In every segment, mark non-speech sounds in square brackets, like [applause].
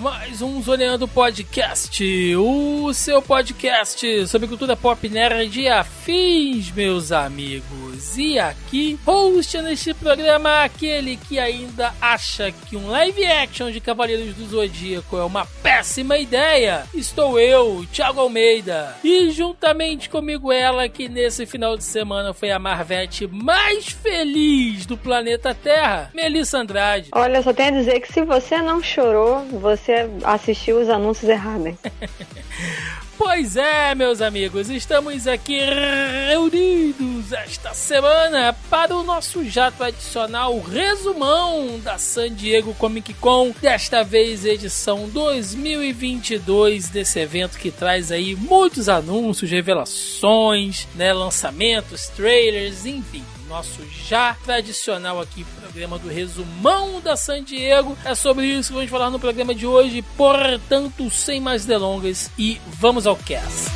Mais um Zoneando Podcast, o seu podcast sobre cultura pop nerd e afins, meus amigos. E aqui, host neste programa, aquele que ainda acha que um live action de Cavaleiros do Zodíaco é uma péssima ideia, estou eu, Thiago Almeida. E juntamente comigo ela, que nesse final de semana foi a Marvete mais feliz do planeta Terra, Melissa Andrade. Olha, só tenho a dizer que se você não chorou, você assistiu os anúncios errados. [laughs] Pois é, meus amigos, estamos aqui reunidos esta semana para o nosso já tradicional resumão da San Diego Comic Con, desta vez edição 2022 desse evento que traz aí muitos anúncios, revelações, né, lançamentos, trailers, enfim nosso já tradicional aqui programa do resumão da San Diego. É sobre isso que vamos falar no programa de hoje. Portanto, sem mais delongas e vamos ao cast.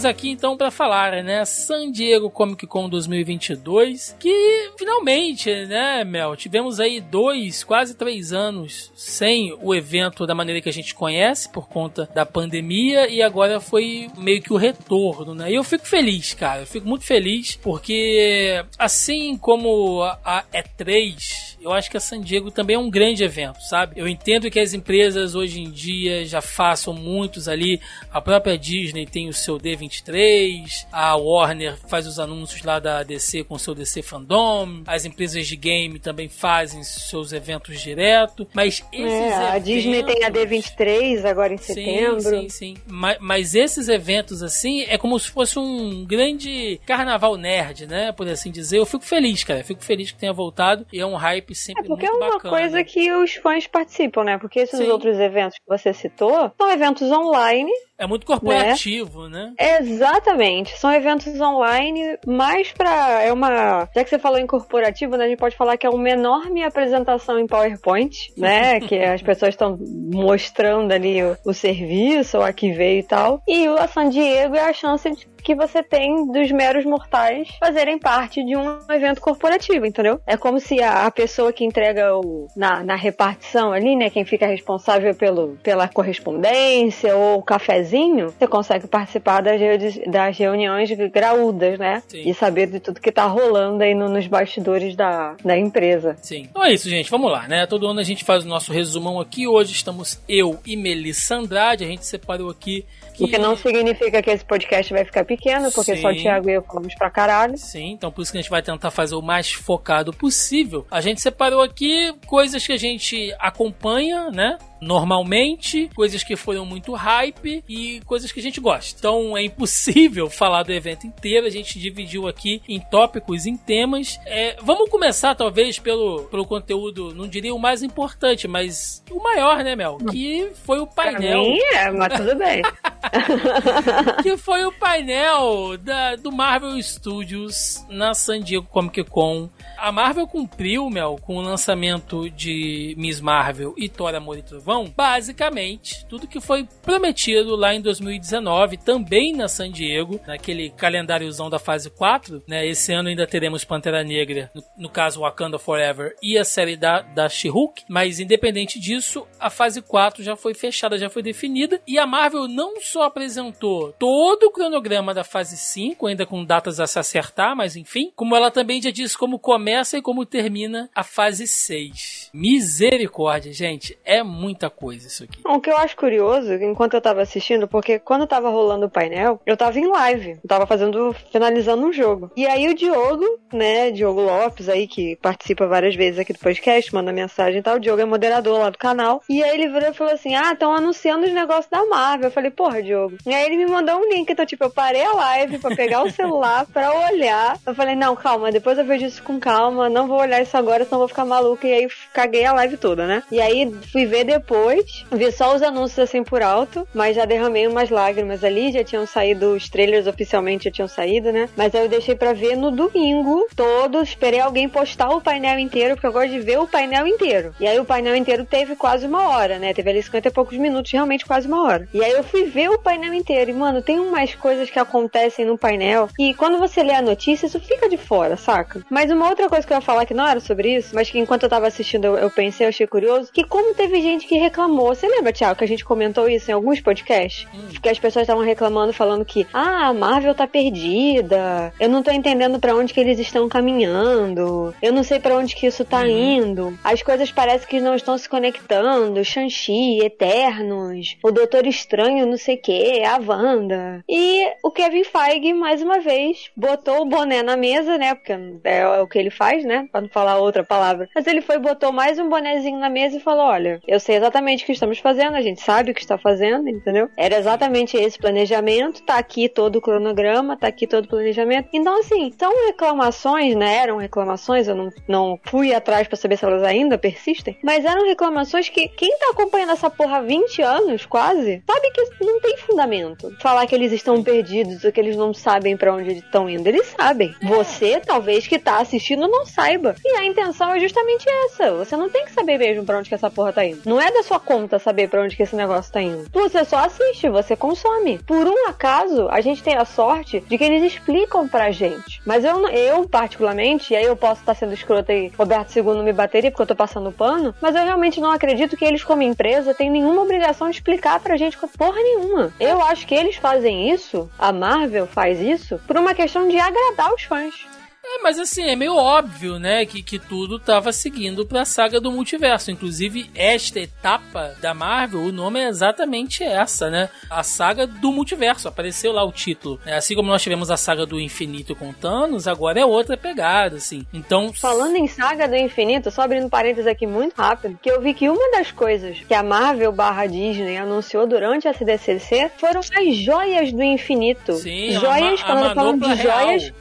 Estamos aqui então para falar, né, San Diego Comic Con 2022, que finalmente, né, Mel, tivemos aí dois, quase três anos sem o evento da maneira que a gente conhece por conta da pandemia e agora foi meio que o retorno, né? E eu fico feliz, cara, eu fico muito feliz porque assim como a, a E3 eu acho que a San Diego também é um grande evento, sabe? Eu entendo que as empresas hoje em dia já façam muitos ali. A própria Disney tem o seu D23, a Warner faz os anúncios lá da DC com o seu DC Fandom, as empresas de game também fazem seus eventos direto, mas esses É, a eventos... Disney tem a D23 agora em setembro. Sim, sim, sim. Mas, mas esses eventos, assim, é como se fosse um grande carnaval nerd, né? Por assim dizer. Eu fico feliz, cara. Eu fico feliz que tenha voltado e é um hype sempre É porque é muito uma bacana. coisa que os fãs participam, né? Porque esses Sim. outros eventos que você citou são eventos online. É muito corporativo, né? Exatamente. São eventos online, mais pra. É uma. Já que você falou em corporativo, né? A gente pode falar que é uma enorme apresentação em PowerPoint, né? [laughs] que as pessoas estão mostrando ali o, o serviço, ou a que veio e tal. E o a San Diego é a chance de que você tem dos meros mortais fazerem parte de um evento corporativo, entendeu? É como se a, a pessoa que entrega o, na, na repartição ali, né, quem fica responsável pelo, pela correspondência ou o cafezinho, você consegue participar das, das reuniões graúdas, né? Sim. E saber de tudo que tá rolando aí no- nos bastidores da, da empresa. Sim. Então é isso, gente. Vamos lá, né? Todo ano a gente faz o nosso resumão aqui. Hoje estamos eu e Melissa Andrade. A gente separou aqui. O que não significa que esse podcast vai ficar pequeno, porque Sim. só o Thiago e eu falamos pra caralho. Sim, então por isso que a gente vai tentar fazer o mais focado possível. A gente separou aqui coisas que a gente acompanha, né? Normalmente, coisas que foram muito hype e coisas que a gente gosta. Então é impossível [laughs] falar do evento inteiro. A gente dividiu aqui em tópicos, em temas. É, vamos começar, talvez, pelo, pelo conteúdo, não diria o mais importante, mas o maior, né, Mel? Que foi o Pra painel mim é, mas tudo bem. [laughs] [laughs] que foi o painel da, do Marvel Studios na San Diego Comic Con. A Marvel cumpriu, Mel, com o lançamento de Miss Marvel e Thor Amor e Trovão, basicamente tudo que foi prometido lá em 2019, também na San Diego, naquele calendáriozão da fase 4, né? Esse ano ainda teremos Pantera Negra, no, no caso Wakanda Forever e a série da, da She-Hulk, mas independente disso, a fase 4 já foi fechada, já foi definida, e a Marvel não só apresentou todo o cronograma da fase 5, ainda com datas a se acertar, mas enfim, como ela também já disse como começa e como termina a fase 6. Misericórdia, gente, é muita coisa isso aqui. O que eu acho curioso, enquanto eu tava assistindo, porque quando tava rolando o painel, eu tava em live, eu tava fazendo, finalizando um jogo. E aí o Diogo, né, Diogo Lopes aí, que participa várias vezes aqui do podcast, manda mensagem e tal, o Diogo é moderador lá do canal, e aí ele virou e falou assim, ah, estão anunciando os negócios da Marvel. Eu falei, porra, Diogo. E aí ele me mandou um link, então tipo, eu parei a live pra pegar o celular pra olhar. Eu falei, não, calma, depois eu vejo isso com calma, não vou olhar isso agora, senão vou ficar maluca. E aí caguei a live toda, né? E aí fui ver depois, vi só os anúncios assim por alto, mas já derramei umas lágrimas ali, já tinham saído, os trailers oficialmente já tinham saído, né? Mas aí eu deixei pra ver no domingo todo, esperei alguém postar o painel inteiro, porque eu gosto de ver o painel inteiro. E aí o painel inteiro teve quase uma hora, né? Teve ali 50 e poucos minutos, realmente quase uma hora. E aí eu fui ver o painel inteiro. E, mano, tem umas coisas que acontecem no painel. E quando você lê a notícia, isso fica de fora, saca? Mas uma outra coisa que eu ia falar que não era sobre isso, mas que enquanto eu tava assistindo eu, eu pensei, eu achei curioso, que como teve gente que reclamou. Você lembra, Thiago, que a gente comentou isso em alguns podcasts? Hum. Que as pessoas estavam reclamando, falando que, ah, a Marvel tá perdida. Eu não tô entendendo para onde que eles estão caminhando. Eu não sei para onde que isso tá uhum. indo. As coisas parecem que não estão se conectando. Shang-Chi, Eternos, o Doutor Estranho, não sei o que, a Wanda. E o Kevin Feige, mais uma vez, botou o boné na mesa, né? Porque é, o que ele faz, né? Pra não falar outra palavra. Mas ele foi, botou mais um bonézinho na mesa e falou: Olha, eu sei exatamente o que estamos fazendo, a gente sabe o que está fazendo, entendeu? Era exatamente esse planejamento, tá aqui todo o cronograma, tá aqui todo o planejamento. Então, assim, são reclamações, né? Eram reclamações, eu não, não fui atrás para saber se elas ainda persistem, mas eram reclamações que quem tá acompanhando essa porra há 20 anos, quase, sabe que não tem fundamento. Falar que eles estão perdidos ou que eles não sabem para onde eles estão indo. Eles sabem. Você, talvez, que tá assistindo, não saiba. E a intenção é justamente essa. Você não tem que saber mesmo para onde que essa porra tá indo. Não é da sua conta saber para onde que esse negócio tá indo. Você só assiste, você consome. Por um acaso, a gente tem a sorte de que eles explicam pra gente. Mas eu, eu particularmente, e aí eu posso estar tá sendo escrota e Roberto II me bateria porque eu tô passando pano, mas eu realmente não acredito que eles, como empresa, têm nenhuma obrigação de explicar pra gente porra nenhuma. Eu acho que eles fazem isso, a Marvel faz isso, por uma questão de agradar os fãs. É, mas assim, é meio óbvio, né, que, que tudo tava seguindo pra saga do multiverso. Inclusive, esta etapa da Marvel, o nome é exatamente essa, né? A saga do multiverso. Apareceu lá o título. É, assim como nós tivemos a saga do infinito com Thanos, agora é outra pegada, assim. Então. Falando em saga do infinito, só abrindo parênteses aqui muito rápido, que eu vi que uma das coisas que a Marvel barra Disney anunciou durante a CDCC foram as joias do infinito. Sim, joias, a, quando eu falando de real. joias,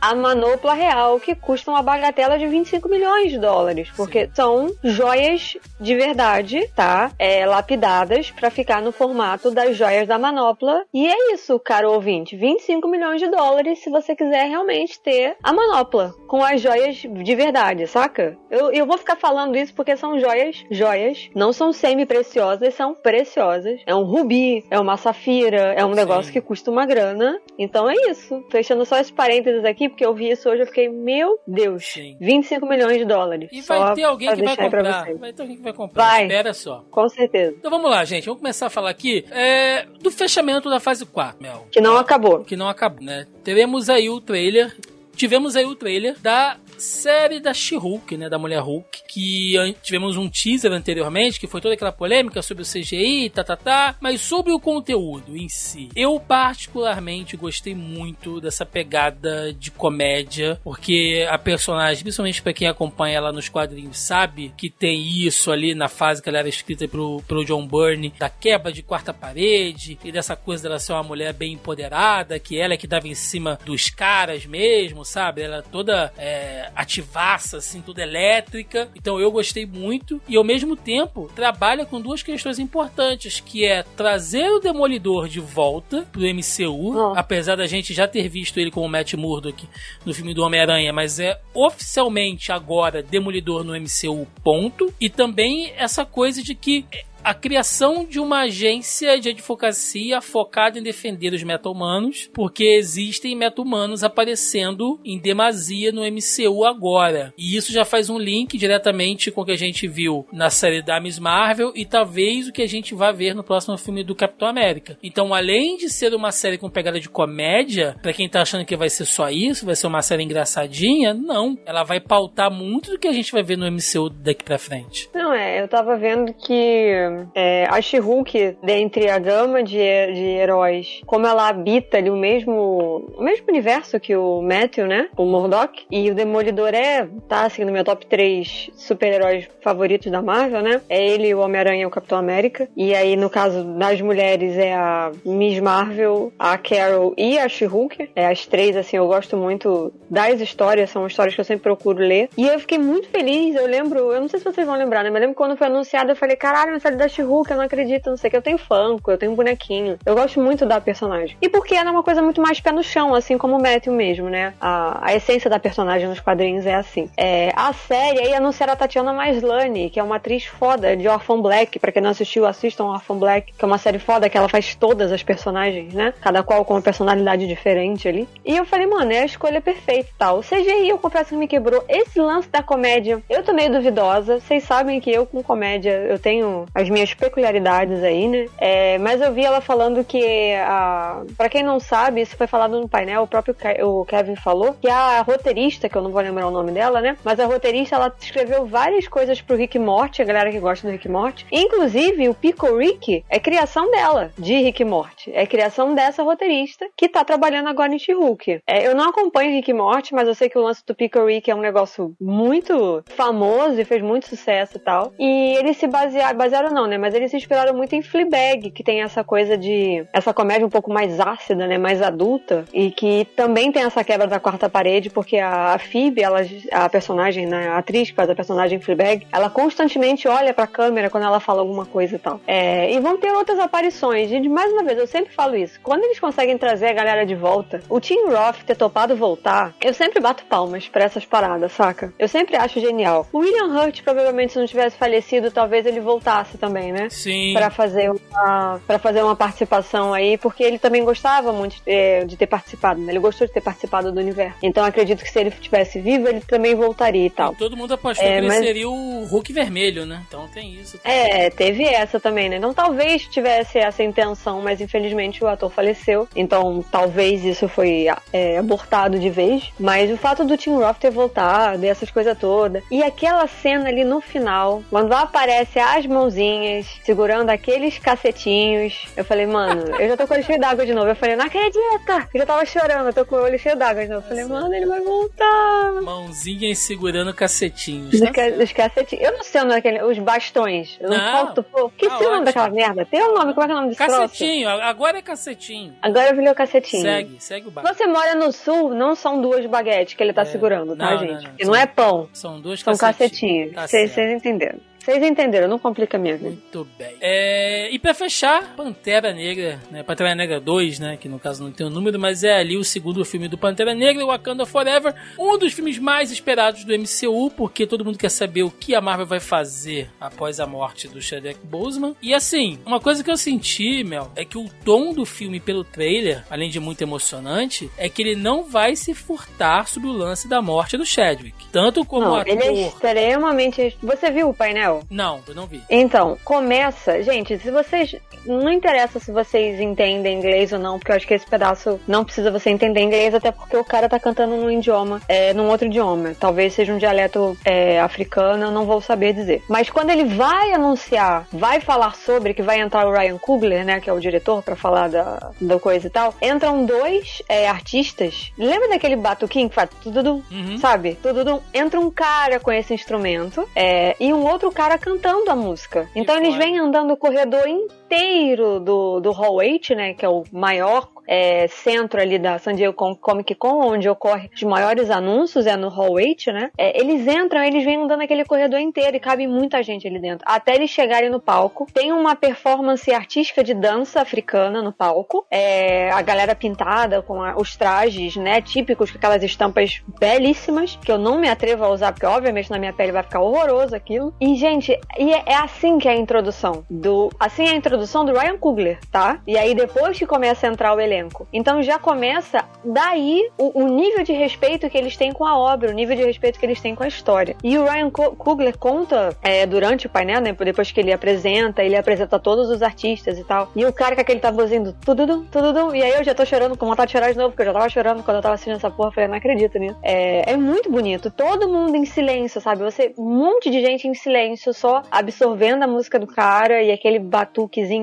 a manopla real que custam uma bagatela de 25 milhões de dólares, porque Sim. são joias de verdade, tá? É, lapidadas para ficar no formato das joias da manopla. E é isso, caro ouvinte, 25 milhões de dólares se você quiser realmente ter a manopla com as joias de verdade, saca? Eu, eu vou ficar falando isso porque são joias, joias, não são semi-preciosas, são preciosas. É um rubi, é uma safira, é um negócio Sim. que custa uma grana. Então é isso. Fechando só esse parênteses aqui, porque eu vi isso hoje, eu fiquei, meu Deus, Sim. 25 milhões de dólares. E vai ter alguém que vai comprar. Vai ter alguém que vai comprar. Vai. Espera só. Com certeza. Então vamos lá, gente. Vamos começar a falar aqui é, do fechamento da fase 4, Mel. Que não acabou. Que não acabou, né? Teremos aí o trailer tivemos aí o trailer da série da She-Hulk, né, da Mulher Hulk, que tivemos um teaser anteriormente, que foi toda aquela polêmica sobre o CGI, tá, tá, tá, mas sobre o conteúdo em si. Eu particularmente gostei muito dessa pegada de comédia, porque a personagem, principalmente para quem acompanha ela nos quadrinhos, sabe que tem isso ali na fase que ela era escrita pro, pro John Byrne, da quebra de quarta parede e dessa coisa dela ser uma mulher bem empoderada, que ela é que dava em cima dos caras mesmo, sabe? Ela toda é, ativaça, assim, tudo elétrica. Então eu gostei muito. E ao mesmo tempo, trabalha com duas questões importantes, que é trazer o Demolidor de volta pro MCU, oh. apesar da gente já ter visto ele como Matt Murdock no filme do Homem-Aranha, mas é oficialmente agora Demolidor no MCU, ponto. E também essa coisa de que a criação de uma agência de advocacia focada em defender os meta-humanos, porque existem meta-humanos aparecendo em demasia no MCU agora. E isso já faz um link diretamente com o que a gente viu na série da Miss Marvel e talvez o que a gente vai ver no próximo filme do Capitão América. Então, além de ser uma série com pegada de comédia, para quem tá achando que vai ser só isso, vai ser uma série engraçadinha, não. Ela vai pautar muito do que a gente vai ver no MCU daqui pra frente. Não, é, eu tava vendo que é, a She-Hulk, dentre a gama de, de heróis, como ela habita ali o mesmo, o mesmo universo que o Matthew, né? O Murdock. E o Demolidor é, tá assim, no meu top 3 super-heróis favoritos da Marvel, né? É ele, o Homem-Aranha e o Capitão América. E aí, no caso das mulheres, é a Miss Marvel, a Carol e a She-Hulk. É as três, assim, eu gosto muito das histórias, são histórias que eu sempre procuro ler. E eu fiquei muito feliz, eu lembro, eu não sei se vocês vão lembrar, né? Mas eu lembro quando foi anunciado, eu falei, caralho, série da She-Hulk, eu não acredito, não sei o que. Eu tenho Funko, eu tenho um bonequinho. Eu gosto muito da personagem. E porque ela é uma coisa muito mais pé no chão, assim como o Matthew mesmo, né? A, a essência da personagem nos quadrinhos é assim. É, a série aí anunciaram a Tatiana Maslany, que é uma atriz foda de Orphan Black. Pra quem não assistiu, assistam Orphan Black, que é uma série foda que ela faz todas as personagens, né? Cada qual com uma personalidade diferente ali. E eu falei, mano, é a escolha perfeita e tal. O CGI, eu confesso que me quebrou. Esse lance da comédia, eu tô meio duvidosa. Vocês sabem que eu com comédia, eu tenho as minhas peculiaridades aí, né? É, mas eu vi ela falando que a... Pra quem não sabe, isso foi falado no painel, o próprio Ke o Kevin falou, que a roteirista, que eu não vou lembrar o nome dela, né? Mas a roteirista, ela escreveu várias coisas pro Rick Morty, a galera que gosta do Rick Morty. Inclusive, o Pico Rick é criação dela, de Rick Morty. É criação dessa roteirista que tá trabalhando agora em She-Hulk. É, eu não acompanho Rick Morty, mas eu sei que o lance do Pico Rick é um negócio muito famoso e fez muito sucesso e tal. E eles se basearam, basearam não, né? Mas eles se inspiraram muito em Fleabag, que tem essa coisa de essa comédia um pouco mais ácida, né? Mais adulta e que também tem essa quebra da quarta parede, porque a, Phoebe, ela, a personagem, né? A atriz que faz a personagem Fleabag, ela constantemente olha pra câmera quando ela fala alguma coisa e tal. É, e vão ter outras aparições. E mais uma vez, eu sempre falo isso. Quando eles conseguem trazer a galera de volta, o Tim Roth ter topado voltar, eu sempre bato palmas pra essas paradas, saca? Eu sempre acho genial. O William Hurt, provavelmente, se não tivesse falecido, talvez ele voltasse também, né? Sim. Pra fazer uma, pra fazer uma participação aí, porque ele também gostava muito de ter, de ter participado, né? Ele gostou de ter participado do universo. Então acredito que se ele estivesse vivo, ele também voltaria e tal. Todo mundo apostou É, que ele mas- seria o Hulk vermelho, né? Então tem isso. É, teve essa também, né? Então talvez tivesse essa intenção, mas infelizmente o ator faleceu. Então talvez isso foi é, abortado de vez. Mas o fato do Tim Roth ter voltado e essas coisas todas. E aquela cena ali no final, quando aparece as mãozinhas segurando aqueles cacetinhos. Eu falei, mano, eu já tô com o olho cheio d'água de novo. Eu falei, não acredita! Eu já tava chorando, eu tô com o olho cheio d'água de novo. Eu falei, mano, ele vai voltar. Mãozinhas segurando cacetinhos. Dos, Tá ca- cacetinhos. Eu não sei o nome daquele. Os bastões. Eu não, Não. conto. Pô, que Tá o nome daquela merda? Tem um nome, como é que é o nome desse troço? Cacetinho, agora é cacetinho. Agora virou cacetinho. Segue, segue o barco. Você mora no sul, não são duas baguetes que ele tá É. segurando, tá, Não, gente? não, não. Não é pão, São dois são cacetinhos. cacetinhos. Tá Vocês certo. entenderam. Vocês entenderam, não complica a minha vida. Muito bem. É, e pra fechar, Pantera Negra, né? Pantera Negra 2, né? Que no caso não tem o número, mas é ali o segundo filme do Pantera Negra, Wakanda Forever. Um dos filmes mais esperados do MCU, porque todo mundo quer saber o que a Marvel vai fazer após a morte do Chadwick Boseman. E assim, uma coisa que eu senti, Mel, é que o tom do filme pelo trailer, além de muito emocionante, é que ele não vai se furtar sobre o lance da morte do Chadwick. Tanto como Não, ator... ele é extremamente. Você viu o painel? Não, eu não vi. Então, começa. Gente, se vocês. Não interessa se vocês entendem inglês ou não, porque eu acho que esse pedaço não precisa você entender inglês, até porque o cara tá cantando num idioma, é, num outro idioma. Talvez seja um dialeto é, africano, eu não vou saber dizer. Mas quando ele vai anunciar, vai falar sobre que vai entrar o Ryan Coogler, né, que é o diretor, pra falar da, da coisa e tal, entram dois é, artistas. Lembra daquele batuquinho que faz tudo Uhum. sabe? Tudo entra um cara com esse instrumento é, e um outro cara cantando a música. Então eles vêm andando o corredor inteiro do, do Hall 8, né? Que é o maior é, centro ali da San Diego Comic Con, onde ocorre os maiores anúncios, é no Hall 8, né? É, eles entram, eles vêm andando aquele corredor inteiro e cabe muita gente ali dentro. Até eles chegarem no palco. Tem uma performance artística de dança africana no palco. É, a galera pintada com a, os trajes, né? Típicos, com aquelas estampas belíssimas, que eu não me atrevo a usar, porque obviamente na minha pele vai ficar horroroso aquilo. E, gente, e é, é assim que é a introdução. do Assim é a introdução do Ryan Coogler, tá? E aí depois que começa a entrar o elenco. Então já começa daí o, o, nível de respeito que eles têm com a obra, o nível de respeito que eles têm com a história. E o Ryan Coogler conta é, durante o painel, né, depois que ele apresenta, ele apresenta todos os artistas e tal. E o cara com aquele tamborzinho do tudo, tudo, e aí eu já tô chorando com vontade de chorar de novo, porque eu já tava chorando quando eu tava assistindo essa porra, falei, não acredito nisso. É, é muito bonito, todo mundo em silêncio, sabe? Você, um monte de gente em silêncio, só absorvendo a música do cara e aquele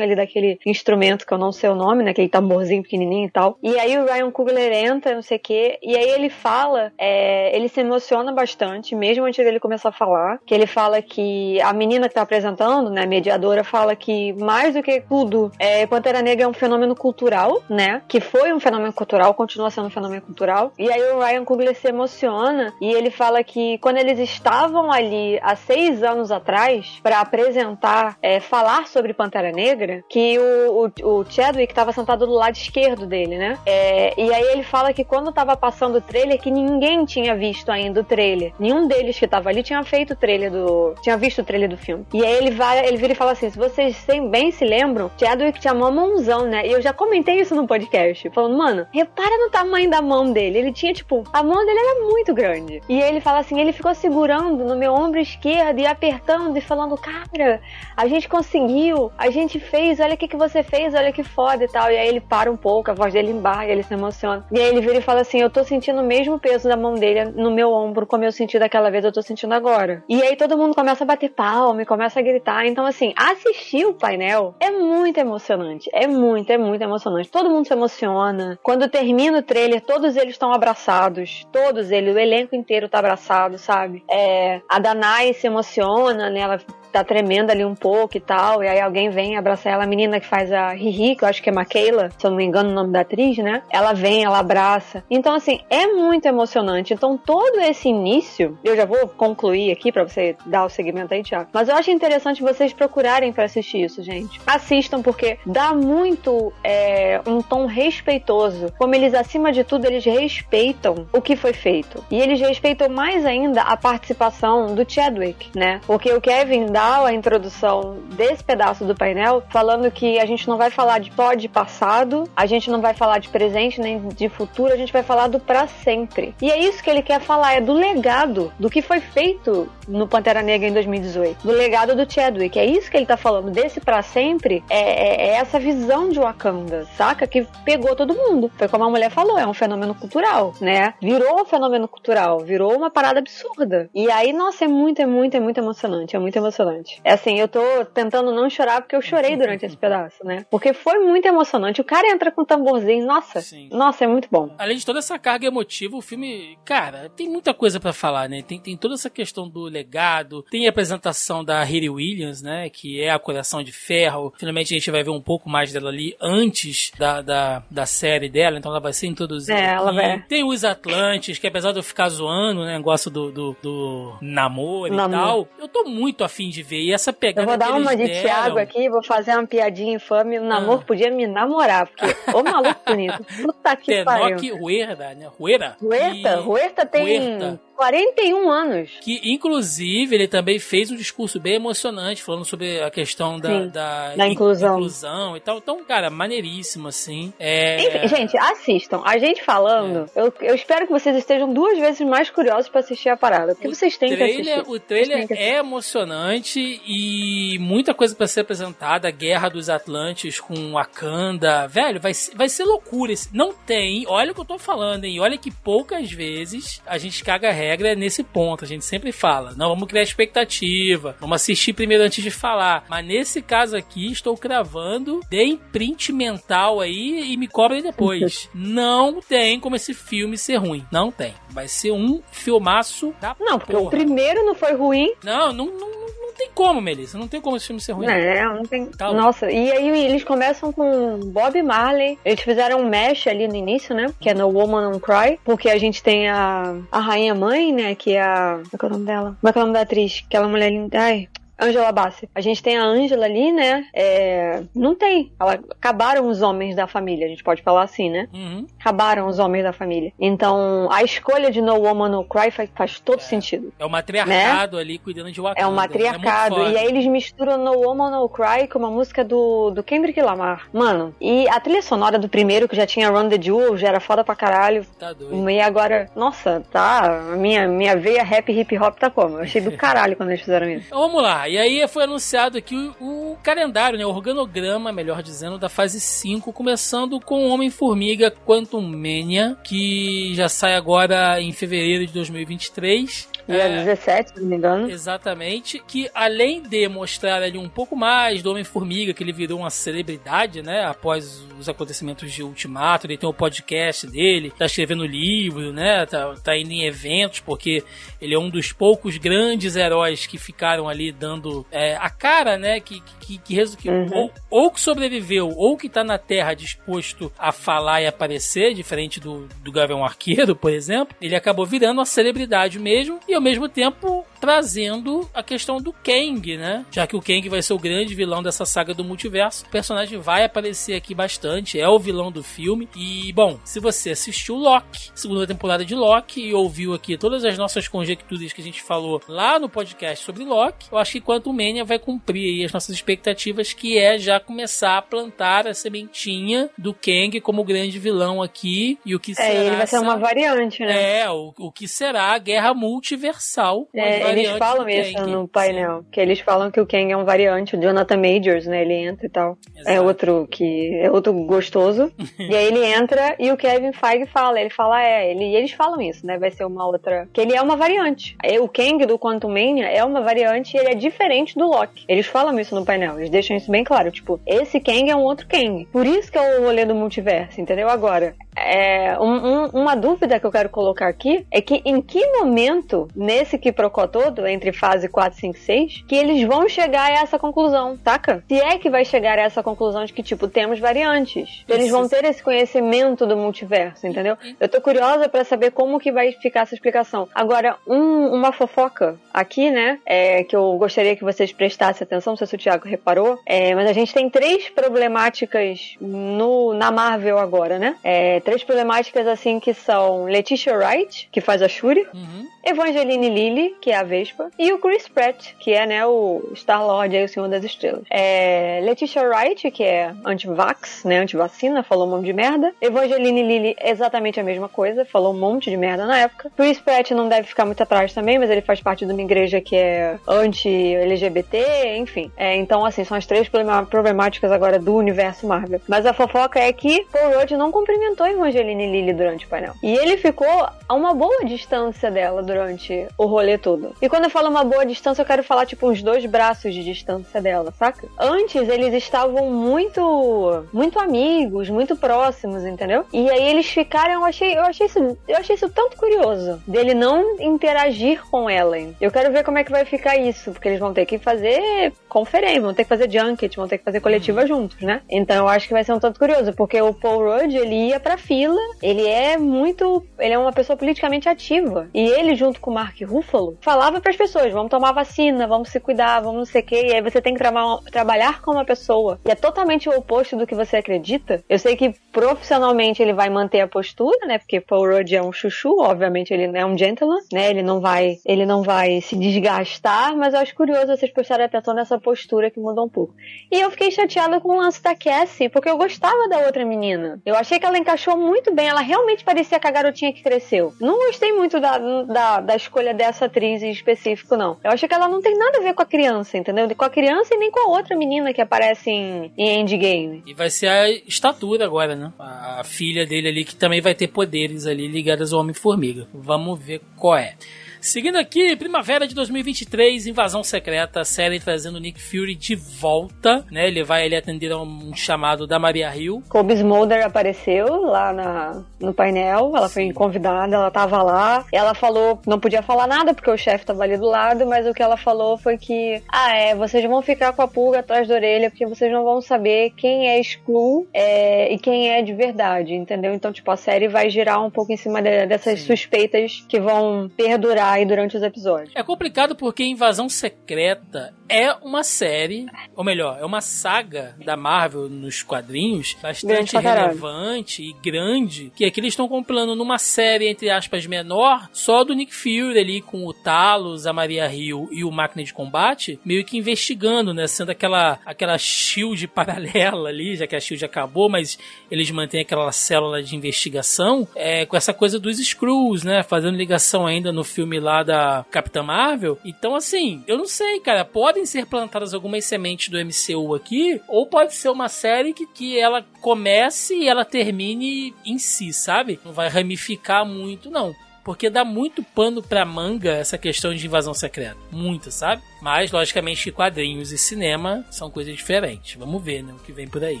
ali daquele instrumento que eu não sei o nome, né, aquele tamborzinho pequenininho e tal. E aí o Ryan Coogler entra, não sei o quê, e aí ele fala, é, ele se emociona bastante, mesmo antes dele começar a falar, que ele fala que a menina que tá apresentando, né, mediadora, fala que mais do que tudo, é, Pantera Negra é um fenômeno cultural, né, que foi um fenômeno cultural, continua sendo um fenômeno cultural. E aí o Ryan Coogler se emociona e ele fala que quando eles estavam ali há seis anos atrás para apresentar, é, falar sobre Pantera Negra, que o, o, o Chadwick estava sentado do lado esquerdo dele, né? É, e aí ele fala que quando tava passando o trailer, que ninguém tinha visto ainda o trailer. Nenhum deles que tava ali tinha feito o trailer do. tinha visto o trailer do filme. E aí ele vai, ele vira e fala assim: se vocês bem se lembram, Chadwick tinha uma mãozão, né? E eu já comentei isso no podcast, falando, mano, repara no tamanho da mão dele. Ele tinha, tipo, a mão dele era muito grande. E ele fala assim: ele ficou segurando no meu ombro esquerdo e apertando e falando, cara, a gente conseguiu, a gente fez, olha o que, que você fez, olha que foda e tal. E aí ele para um pouco, a voz dele embarga, ele se emociona. E aí ele vira e fala assim: Eu tô sentindo o mesmo peso da mão dele no meu ombro, como eu senti daquela vez, eu tô sentindo agora. E aí todo mundo começa a bater palma e começa a gritar. Então, assim, assistir o painel é muito emocionante. É muito, é muito emocionante. Todo mundo se emociona. Quando termina o trailer, todos eles estão abraçados. Todos eles, o elenco inteiro tá abraçado, sabe? É, a Danai se emociona, né? Ela tá tremendo ali um pouco e tal, e aí alguém vem abraçar ela, a menina que faz a Riri, que eu acho que é Makeila, se eu não me engano o nome da atriz, né? Ela vem, ela abraça. Então, assim, é muito emocionante. Então, todo esse início, eu já vou concluir aqui para você dar o segmento aí, Tiago, mas eu acho interessante vocês procurarem para assistir isso, gente. Assistam, porque dá muito é, um tom respeitoso. Como eles, acima de tudo, eles respeitam o que foi feito. E eles respeitam mais ainda a participação do Chadwick, né? Porque o Kevin dá a introdução desse pedaço do painel, falando que a gente não vai falar de só de passado, a gente não vai falar de presente nem de futuro, a gente vai falar do para sempre. E é isso que ele quer falar, é do legado, do que foi feito no Pantera Negra em 2018, do legado do Chadwick. É isso que ele tá falando, desse para sempre, é, é, é, essa visão de Wakanda, saca? Que pegou todo mundo. Foi como a mulher falou, é um fenômeno cultural, né? Virou um fenômeno cultural, virou uma parada absurda. E aí, nossa, é muito, é muito, é muito emocionante, é muito emocionante emocionante. É assim, eu tô tentando não chorar porque eu chorei durante esse pedaço, né? Porque foi muito emocionante. O cara entra com um tamborzinho, nossa, Sim. nossa, é muito bom. Além de toda essa carga emotiva, o filme, cara, tem muita coisa para falar, né? Tem, tem toda essa questão do legado, tem a apresentação da Riri Williams, né? Que é a coração de ferro. Finalmente a gente vai ver um pouco mais dela ali antes da, da, da série dela, então ela vai ser introduzida. É, ela vai. Tem os Atlantes, que apesar de eu ficar zoando, né? Gosto do, do, do namoro, namoro, e tal. Eu tô muito afim de ver. E essa pegada. Eu vou dar uma de deram... Thiago aqui, vou fazer uma piadinha infame. O namoro ah. podia me namorar, porque ô maluco bonito. [laughs] Puta que pariu. Tenoch Huerta, né? Huerta? Huerta, Huerta tem. Huerta. 41 anos. Que, inclusive, ele também fez um discurso bem emocionante, falando sobre a questão da, Sim, da, da inclusão. inclusão. e tal. Então, cara, maneiríssimo, assim. É... Enfim, gente, assistam. A gente falando, é. eu, eu espero que vocês estejam duas vezes mais curiosos para assistir a parada, porque o vocês têm trailer, que assistir. O trailer é emocionante e muita coisa para ser apresentada. A Guerra dos Atlantes com Wakanda. Velho, vai, vai ser loucura. Não tem, olha o que eu tô falando, hein? Olha que poucas vezes a gente caga regra regra é nesse ponto. A gente sempre fala, não vamos criar expectativa, vamos assistir primeiro antes de falar. Mas nesse caso aqui, estou cravando, de print mental aí e me cobrem depois. [laughs] não tem como esse filme ser ruim. Não tem. Vai ser um filmaço da Não, porque porra. o primeiro não foi ruim. Não, não, não, não tem como, Melissa. Não tem como esse filme ser ruim. É, não tem. Tá Nossa, e aí eles começam com Bob Marley. Eles fizeram um mesh ali no início, né? Que é No Woman Don't Cry. Porque a gente tem a, a Rainha Mãe, né? Que é a. Como é, é o nome dela? Como é, é o nome da atriz? Aquela mulher linda. Ai, Angela Bassi. A gente tem a Angela ali, né? É... Não tem. Ela... Acabaram os homens da família, a gente pode falar assim, né? Uhum. Acabaram os homens da família. Então, a escolha de No Woman No Cry faz, faz todo é. sentido. É o matriarcado né? ali cuidando de Wakanda. É o matriarcado. É e aí eles misturam No Woman No Cry com uma música do, do Kendrick Lamar. Mano, e a trilha sonora do primeiro, que já tinha Run the Jewel, já era foda pra caralho. Tá doido. E agora, nossa, tá. Minha, minha veia rap hip hop tá como? Eu achei do [laughs] caralho quando eles fizeram isso. Então, vamos lá. E aí foi anunciado aqui o, o calendário, né, o organograma, melhor dizendo, da fase 5, começando com Homem-Formiga Quantum Mania, que já sai agora em fevereiro de 2023. Dia é, 17, se não me engano. Exatamente. Que além de mostrar ali um pouco mais do Homem-Formiga, que ele virou uma celebridade, né? Após os acontecimentos de Ultimato, ele tem o podcast dele, tá escrevendo livro, né? Tá, tá indo em eventos, porque ele é um dos poucos grandes heróis que ficaram ali dando é, a cara, né? Que, que, que, que uhum. ou, ou, que sobreviveu, ou que tá na Terra disposto a falar e aparecer, diferente do, do Gavião Arqueiro, por exemplo. Ele acabou virando uma celebridade mesmo, e ao mesmo tempo trazendo a questão do Kang, né? Já que o Kang vai ser o grande vilão dessa saga do multiverso, o personagem vai aparecer aqui bastante, é o vilão do filme. E, bom, se você assistiu Loki, segunda temporada de Loki, e ouviu aqui todas as nossas conjecturas que a gente falou lá no podcast sobre Loki, eu acho que Quantum Mania vai cumprir as nossas expectativas, que é já começar a plantar a sementinha do Kang como grande vilão aqui, e o que é, será... ele vai ser uma variante, né? É, o, o que será a guerra multiversal. É, eles falam isso Kang. no painel, Sim. que eles falam que o Kang é um variante, o Jonathan Majors, né, ele entra e tal. É Exato. É outro que é outro gostoso. [laughs] e aí ele entra e o Kevin Feige fala, ele fala é, ele, e eles falam isso, né, vai ser uma outra, que ele é uma variante. O Kang do Quantum Mania é uma variante e ele é diferente do Loki. Eles falam isso no painel, eles deixam isso bem claro, tipo, esse Kang é um outro Kang. Por isso que é o rolê do multiverso, entendeu? Agora, é, um, um, uma dúvida que eu quero colocar aqui é que em que momento, nesse que procó todo, entre fase 4, 5 6, que eles vão chegar a essa conclusão, saca? Se é que vai chegar a essa conclusão de que, tipo, temos variantes. Eles vão ter esse conhecimento do multiverso, entendeu? Eu tô curiosa para saber como que vai ficar essa explicação. Agora, um, uma fofoca aqui, né, é, que eu gostaria que vocês prestassem atenção, não sei se o Thiago reparou, é, mas a gente tem três problemáticas no, na Marvel agora, né? É, três problemáticas assim que são Letitia Wright, que faz a Shuri, uhum. Evangeline Lilly, que é a Vespa, e o Chris Pratt, que é né, o Star-Lord aí, o Senhor das Estrelas. É, Letitia Wright, que é anti-vax, né, anti-vacina, falou um monte de merda. Evangeline Lilly, exatamente a mesma coisa, falou um monte de merda na época. Chris Pratt não deve ficar muito atrás também, mas ele faz parte de uma igreja que é anti-LGBT, enfim. É, então, assim, são as três problemáticas agora do universo Marvel. Mas a fofoca é que Paul Rudd não cumprimentou Evangeline Lilly durante o painel. E ele ficou a uma boa distância dela durante o rolê todo. E quando eu falo uma boa distância, eu quero falar tipo uns dois braços de distância dela, saca? Antes eles estavam muito muito amigos, muito próximos, entendeu? E aí eles ficaram, eu achei, eu achei isso, eu achei isso tanto curioso dele não interagir com Ellen. Eu quero ver como é que vai ficar isso, porque eles vão ter que fazer conferência, vão ter que fazer junket, vão ter que fazer coletiva uhum. juntos, né? Então eu acho que vai ser um tanto curioso, porque o Paul Rudd, ele ia pra fila, ele é muito, ele é uma pessoa politicamente ativa. E ele junto com o Mark Ruffalo falava para as pessoas, vamos tomar vacina, vamos se cuidar, vamos não sei o quê, e aí você tem que tra trabalhar com uma pessoa. E é totalmente o oposto do que você acredita. Eu sei que profissionalmente ele vai manter a postura, né? Porque Paul Rudd é um chuchu, obviamente ele é um gentleman, né? Ele não vai, ele não vai se desgastar, mas eu acho curioso vocês prestarem atenção nessa postura que mudou um pouco. E eu fiquei chateada com o lance da Cassie, porque eu gostava da outra menina. Eu achei que ela encaixou muito bem, ela realmente parecia com a garotinha que cresceu. Não gostei muito da, da, da escolha dessa atriz em específico, não. Eu achei que ela não tem nada a ver com a criança, entendeu? Com a criança e nem com a outra menina que aparece em, em Endgame. E vai ser a estatura agora, né? A filha dele ali que também vai ter poderes ali ligados ao Homem-Formiga. Vamos ver qual é. Seguindo aqui, primavera de 2023, Invasão Secreta, série trazendo Nick Fury de volta, né? Ele vai ele atender a um chamado da Maria Hill. Kobe Smolder apareceu lá na, no painel, ela Sim. foi convidada, ela tava lá. Ela falou, não podia falar nada porque o chefe tava ali do lado, mas o que ela falou foi que, ah, é, vocês vão ficar com a pulga atrás da orelha porque vocês não vão saber quem é Skrull é, e quem é de verdade, entendeu? Então, tipo, a série vai girar um pouco em cima de, dessas Sim. suspeitas que vão perdurar aí durante os episódios. É complicado porque Invasão Secreta é uma série, ou melhor, é uma saga da Marvel nos quadrinhos bastante relevante e grande, que aqui eles estão compilando numa série, entre aspas, menor, só do Nick Fury ali com o Talos, a Maria Hill e o Máquina de Combate, meio que investigando, né? Sendo aquela, aquela shield [laughs] paralela ali, já que a shield acabou, mas eles mantêm aquela célula de investigação, é, com essa coisa dos Screws, né? Fazendo ligação ainda no filme lá da Capitã Marvel. Então, assim, eu não sei, cara. Podem ser plantadas algumas sementes do MCU aqui, ou pode ser uma série que, que ela comece e ela termine em si, sabe? Não vai ramificar muito, não porque dá muito pano pra manga essa questão de invasão secreta. Muito, sabe? Mas, logicamente, quadrinhos e cinema são coisas diferentes. Vamos ver, né? O que vem por aí.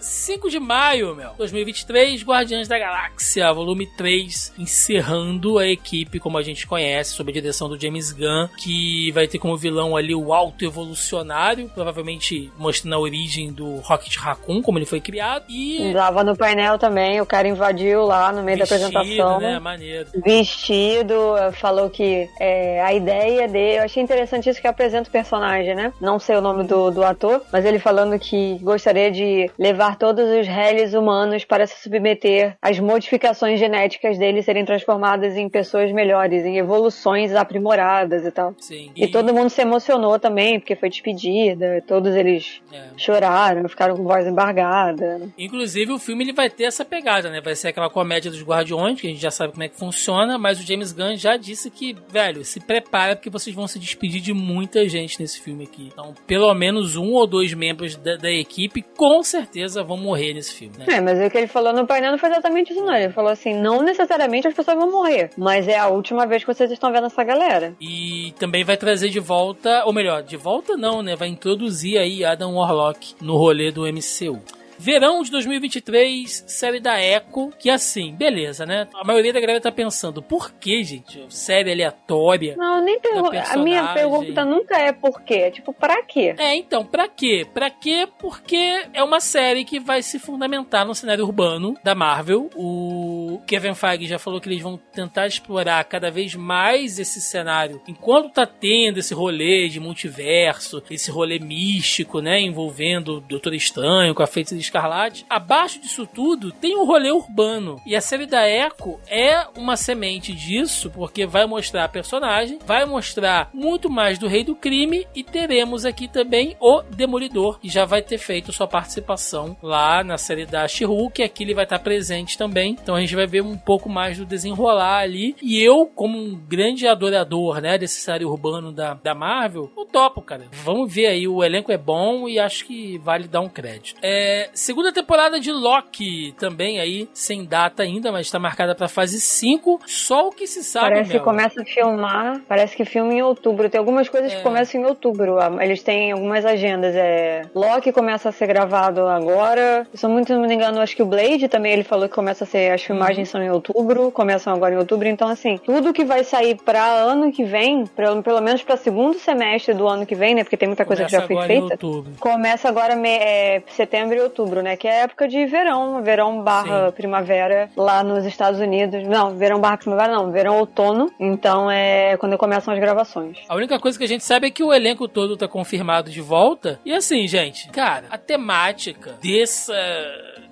5 de maio, meu, 2023, Guardiões da Galáxia, volume 3, encerrando a equipe como a gente conhece, sob a direção do James Gunn, que vai ter como vilão ali o Alto Evolucionário, provavelmente mostrando a origem do Rocket Raccoon, como ele foi criado. E. Tava no painel também, o cara invadiu lá no meio Vestido, da apresentação. Né? Maneiro. Vestido, falou que é, a ideia dele. Eu achei interessante isso que apresenta o personagem, né? Não sei o nome do, do ator, mas ele falando que gostaria de levar todos os réis humanos para se submeter às modificações genéticas deles serem transformadas em pessoas melhores, em evoluções aprimoradas e tal. Sim. E, e todo mundo se emocionou também, porque foi despedida, todos eles é. choraram, ficaram com voz embargada. Inclusive o filme ele vai ter essa pegada, né? Vai ser aquela comédia dos Guardiões, que a gente já sabe como é que funciona, mas o James Gunn já disse que, velho, se prepara porque vocês vão se despedir de muita gente nesse filme aqui. Então, pelo menos um ou dois membros da, da equipe com certeza vão morrer nesse filme, né? É, mas o que ele falou no painel não foi exatamente isso, não. Ele falou assim: não necessariamente as pessoas vão morrer, mas é a última vez que vocês estão vendo essa galera. E também vai trazer de volta, ou melhor, de volta não, né? Vai introduzir aí Adam Warlock no rolê do MCU. Verão de 2023, série da Echo, que assim, beleza, né? A maioria da galera tá pensando, por que, gente? Série aleatória. Não, nem pergunta. A minha pergunta nunca é por quê. É tipo, pra quê? É, então, pra quê? Pra quê? Porque é uma série que vai se fundamentar no cenário urbano da Marvel. O Kevin Feige já falou que eles vão tentar explorar cada vez mais esse cenário. Enquanto tá tendo esse rolê de multiverso, esse rolê místico, né? Envolvendo o Doutor Estranho com a Feiticeira Escarlate, abaixo disso tudo tem um rolê urbano. E a série da Echo é uma semente disso, porque vai mostrar a personagem, vai mostrar muito mais do Rei do Crime e teremos aqui também o Demolidor, que já vai ter feito sua participação lá na série da She-Hulk, aqui ele vai estar presente também. Então a gente vai ver um pouco mais do desenrolar ali. E eu, como um grande adorador, né, desse série urbano da, da Marvel, eu topo, cara. Vamos ver aí, o elenco é bom e acho que vale dar um crédito. É, Segunda temporada de Loki, também aí, sem data ainda, mas está marcada para fase 5. Só o que se sabe. Parece que começa a filmar, parece que filma em outubro. Tem algumas coisas é. que começam em outubro. Eles têm algumas agendas. É, Loki começa a ser gravado agora. Se eu muito não me engano, acho que o Blade também ele falou que começa a ser. As filmagens uhum. são em outubro, começam agora em outubro. Então, assim, tudo que vai sair para ano que vem, pelo, pelo menos para segundo semestre do ano que vem, né? Porque tem muita coisa começa que já foi feita. Começa agora me, é, setembro e outubro outubro, né? Que é época de verão, verão barra Sim. primavera lá nos Estados Unidos. Não, verão barra primavera não, verão outono. Então é quando começam as gravações. A única coisa que a gente sabe é que o elenco todo tá confirmado de volta. E assim, gente, cara, a temática dessa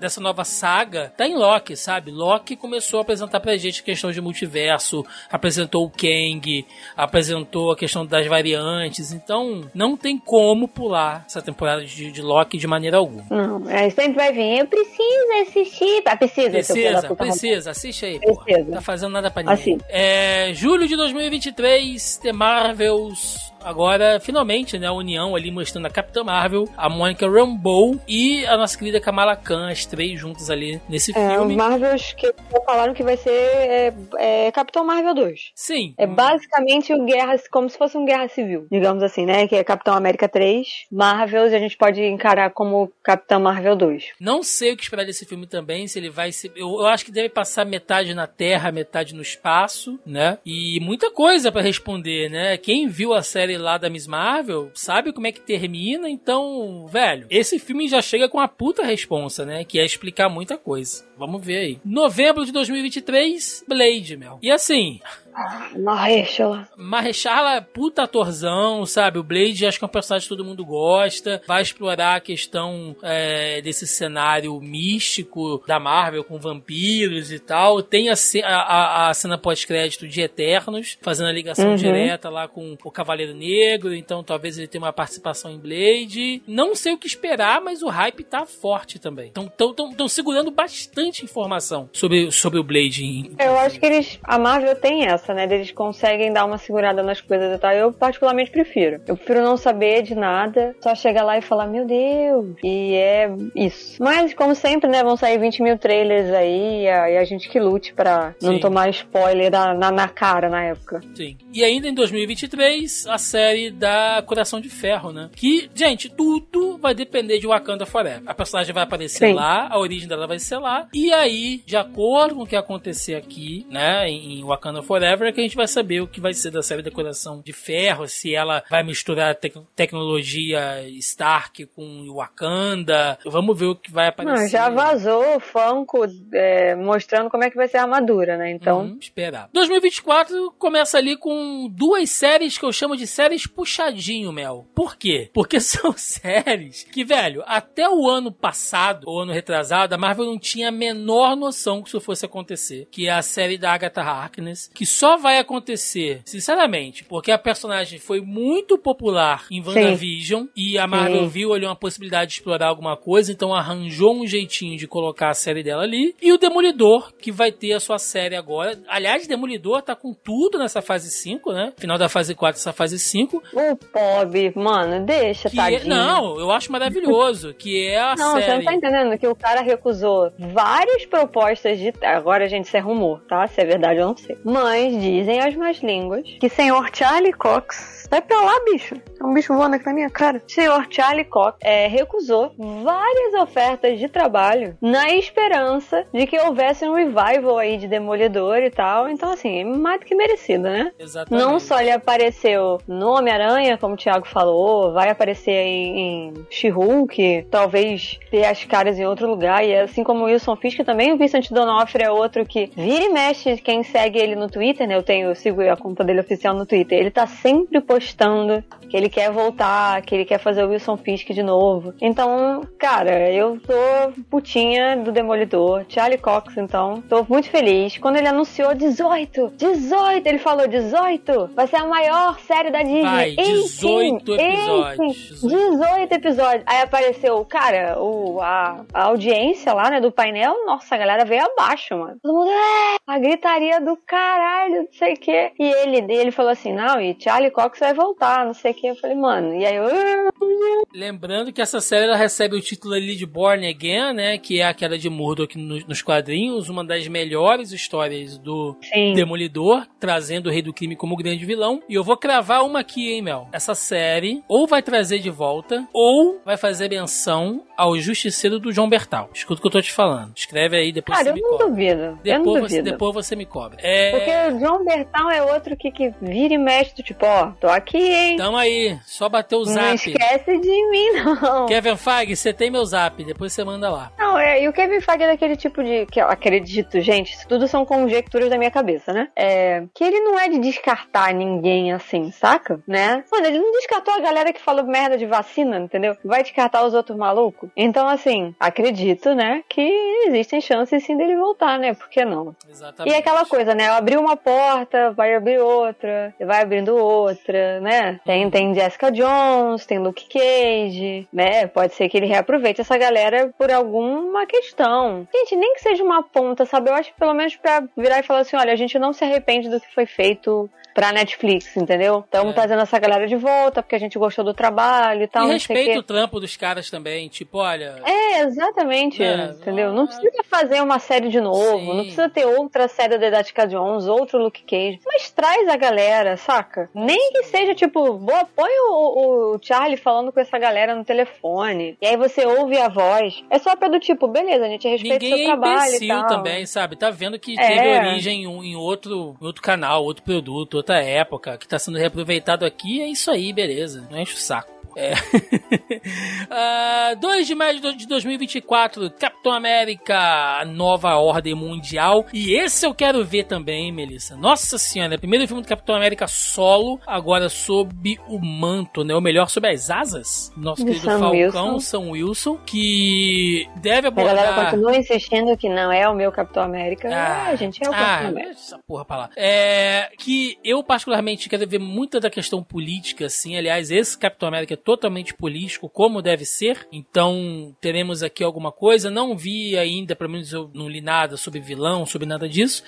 dessa nova saga tá em Loki, sabe? Loki começou a apresentar pra gente a questão de multiverso, apresentou o Kang, apresentou a questão das variantes, então não tem como pular essa temporada de, de Loki de maneira alguma. Não, é, sempre vai vir, eu preciso assistir, tá, precisa. Precisa, precisa, assiste aí, precisa. Tá fazendo nada pra ninguém. Assim. É, julho de 2023, The Marvels agora, finalmente, né, a união ali mostrando a Capitã Marvel, a Monica Rambeau e a nossa querida Kamala Khan, as três juntas ali nesse É, filme. Marvels que falaram que vai ser é, é, Capitão Marvel 2. Sim. É basicamente o Guerra, como se fosse um Guerra Civil, digamos assim, né? Que é Capitão América 3, Marvels, a gente pode encarar como Capitão Marvel 2. Não sei o que esperar desse filme também, se ele vai ser. Eu, eu acho que deve passar metade na Terra, metade no espaço, né? E muita coisa pra responder, né? Quem viu a série lá da Miss Marvel sabe como é que termina, então, velho, esse filme já chega com a puta responsa, né? Que é explicar muita coisa. Vamos ver aí. Novembro de 2023, Blade, Mel. E assim, Mahershala. Marrechala, puta atorzão, sabe? O Blade acho que é um personagem que todo mundo gosta. Vai explorar a questão é, desse cenário místico da Marvel com vampiros e tal. Tem a- a- a cena pós-crédito de Eternos, fazendo a ligação Uhum. direta lá com o Cavaleiro Negro. Então talvez ele tenha uma participação em Blade. Não sei o que esperar, mas o hype tá forte também. Estão segurando bastante informação sobre, sobre o Blade. Eu acho que eles. A Marvel tem essa, né? Eles conseguem dar uma segurada nas coisas e tal. Eu particularmente prefiro. Eu prefiro não saber de nada, só chegar lá e falar, meu Deus. E é isso. Mas, como sempre, né? Vão sair 20 mil trailers aí e a, e a gente que lute pra não tomar spoiler na, na, na cara na época. Sim. E ainda em 2023, a série da Coração de Ferro, né? Que, gente, tudo vai depender de Wakanda Forever. A personagem vai aparecer Sim. lá, a origem dela vai ser lá. E aí, de acordo com o que acontecer aqui, né, em Wakanda Forever, é que a gente vai saber o que vai ser da série da Coração de Ferro, se ela vai misturar tec- tecnologia Stark com Wakanda. Vamos ver o que vai aparecer. Não, já vazou o Funko é, mostrando como é que vai ser a armadura, né? Então, Uhum, esperar. 2024 começa ali com duas séries que eu chamo de séries puxadinho, Mel. Por quê? Porque [laughs] são séries que, velho, até o ano passado, ou ano retrasado, a Marvel não tinha menor noção que isso fosse acontecer. Que é a série da Agatha Harkness, que só vai acontecer, sinceramente, porque a personagem foi muito popular em WandaVision e a Marvel Sim. viu ali uma possibilidade de explorar alguma coisa, então arranjou um jeitinho de colocar a série dela ali. E o Demolidor, que vai ter a sua série agora. Aliás, Demolidor tá com tudo nessa fase 5, né? Final da fase 4, essa fase 5. o Bob, mano, deixa, Que é, não, eu acho maravilhoso. Que é a Não, você série. não tá entendendo que o cara recusou várias propostas de. Agora, gente, isso é rumor, tá? Se é verdade, eu não sei. Mas dizem as más línguas que senhor Charlie Cox. Vai pra lá, bicho. É um bicho voando aqui na minha cara. Senhor Charlie Cox é, recusou várias ofertas de trabalho na esperança de que houvesse um revival aí de Demolidor e tal. Então, assim, mais do que merecido, né? Exatamente. Não só ele apareceu no Homem-Aranha, como o Thiago falou, vai aparecer em, em She-Hulk, talvez ter as caras em outro lugar, e assim como o Wilson Fisk também, o Vincent D'Onofrio é outro que vira e mexe, quem segue ele no Twitter, né, eu tenho, eu sigo a conta dele oficial no Twitter, ele tá sempre postando que ele quer voltar, que ele quer fazer o Wilson Fisk de novo. Então, cara, eu tô putinha do Demolidor, Charlie Cox, então, tô muito feliz. Quando ele anunciou 18, 18, ele falou 18, vai ser a maior série da Disney. Vai, 18 18 episódios. 18 episódios. Aí apareceu, cara, o, a, a audiência lá, né, do painel, nossa, a galera veio abaixo, mano. Todo mundo, é, a gritaria do caralho, não sei o quê. E ele, ele falou assim, não, e Charlie Cox vai voltar, não sei o quê. Eu falei, mano, e aí eu... Lembrando que essa série ela recebe o título ali de Born Again, né? Que é aquela de Murdoch no- nos quadrinhos, uma das melhores histórias do Sim. Demolidor, trazendo o Rei do Crime como grande vilão. E eu vou cravar uma aqui, hein, Mel? Essa série ou vai trazer de volta, ou vai fazer menção ao Justiceiro do João Bertal. Escuta o que eu tô te falando. Escreve aí, depois Cara, você eu me não cobra. duvido. eu não Depois você, duvido. depois você me cobra. É... Porque o João Bertal é outro que, que vira e mexe do tipo, ó, tô aqui, hein? Tamo aí, só bater o não zap. esquece de mim, não. Kevin Feige, você tem meu zap, depois você manda lá. Não, é, e o Kevin Feige é daquele tipo de. Que eu acredito, gente, isso tudo são conjecturas da minha cabeça, né? É. Que ele não é de descartar ninguém assim, saca? Né? Mano, ele não descartou a galera que falou merda de vacina, entendeu? Vai descartar os outros malucos? Então, assim, acredito, né, que existem chances sim dele voltar, né? Por que não? Exatamente. E aquela coisa, né? Abriu uma porta, vai abrir outra, vai abrindo outra, né? Tem, tem Jessica Jones, tem Luke Cage, né? Pode ser que ele reaproveite essa galera por alguma questão. Gente, nem que seja uma ponta, sabe? Eu acho que pelo menos pra virar e falar assim: olha, a gente não se arrepende do que foi feito pra Netflix, entendeu? Estamos É. trazendo essa galera de volta, porque a gente gostou do trabalho e tal. e o respeita o trampo dos caras também. Tipo, olha. É, exatamente, É, entendeu? não- precisa fazer uma série de novo, Sim. não precisa ter outra série da Jessica Jones, outro Luke Cage, mas traz a galera, saca? Nem que seja tipo, boa, põe o, o Charlie falando com essa galera no telefone, e aí você ouve a voz. É só pelo tipo, beleza, a gente respeita o Ninguém seu é trabalho e tal. também, sabe? Tá vendo que É. teve origem em, um- em outro, em outro canal, outro produto, outra época, que tá sendo reaproveitado aqui, é isso aí, beleza. Não enche o saco. É. [laughs] Ah, 2 de maio de 2024, Capitão América, a nova ordem mundial. E esse eu quero ver também, Melissa. Nossa senhora, primeiro filme do Capitão América solo, agora sob o manto, né? Ou melhor, sob as asas. Nosso querido Sam Falcão, Wilson. Sam Wilson, que deve A galera abordar. continua insistindo que não é o meu Capitão América. Ah, Ah, gente, é o ah, Capitão América. essa porra pra lá. É, que eu, particularmente, quero ver muita da questão política, assim. Aliás, esse Capitão América é totalmente político, como deve ser. Então, teremos aqui alguma coisa. Não vi ainda, pelo menos eu não li nada sobre vilão, sobre nada disso.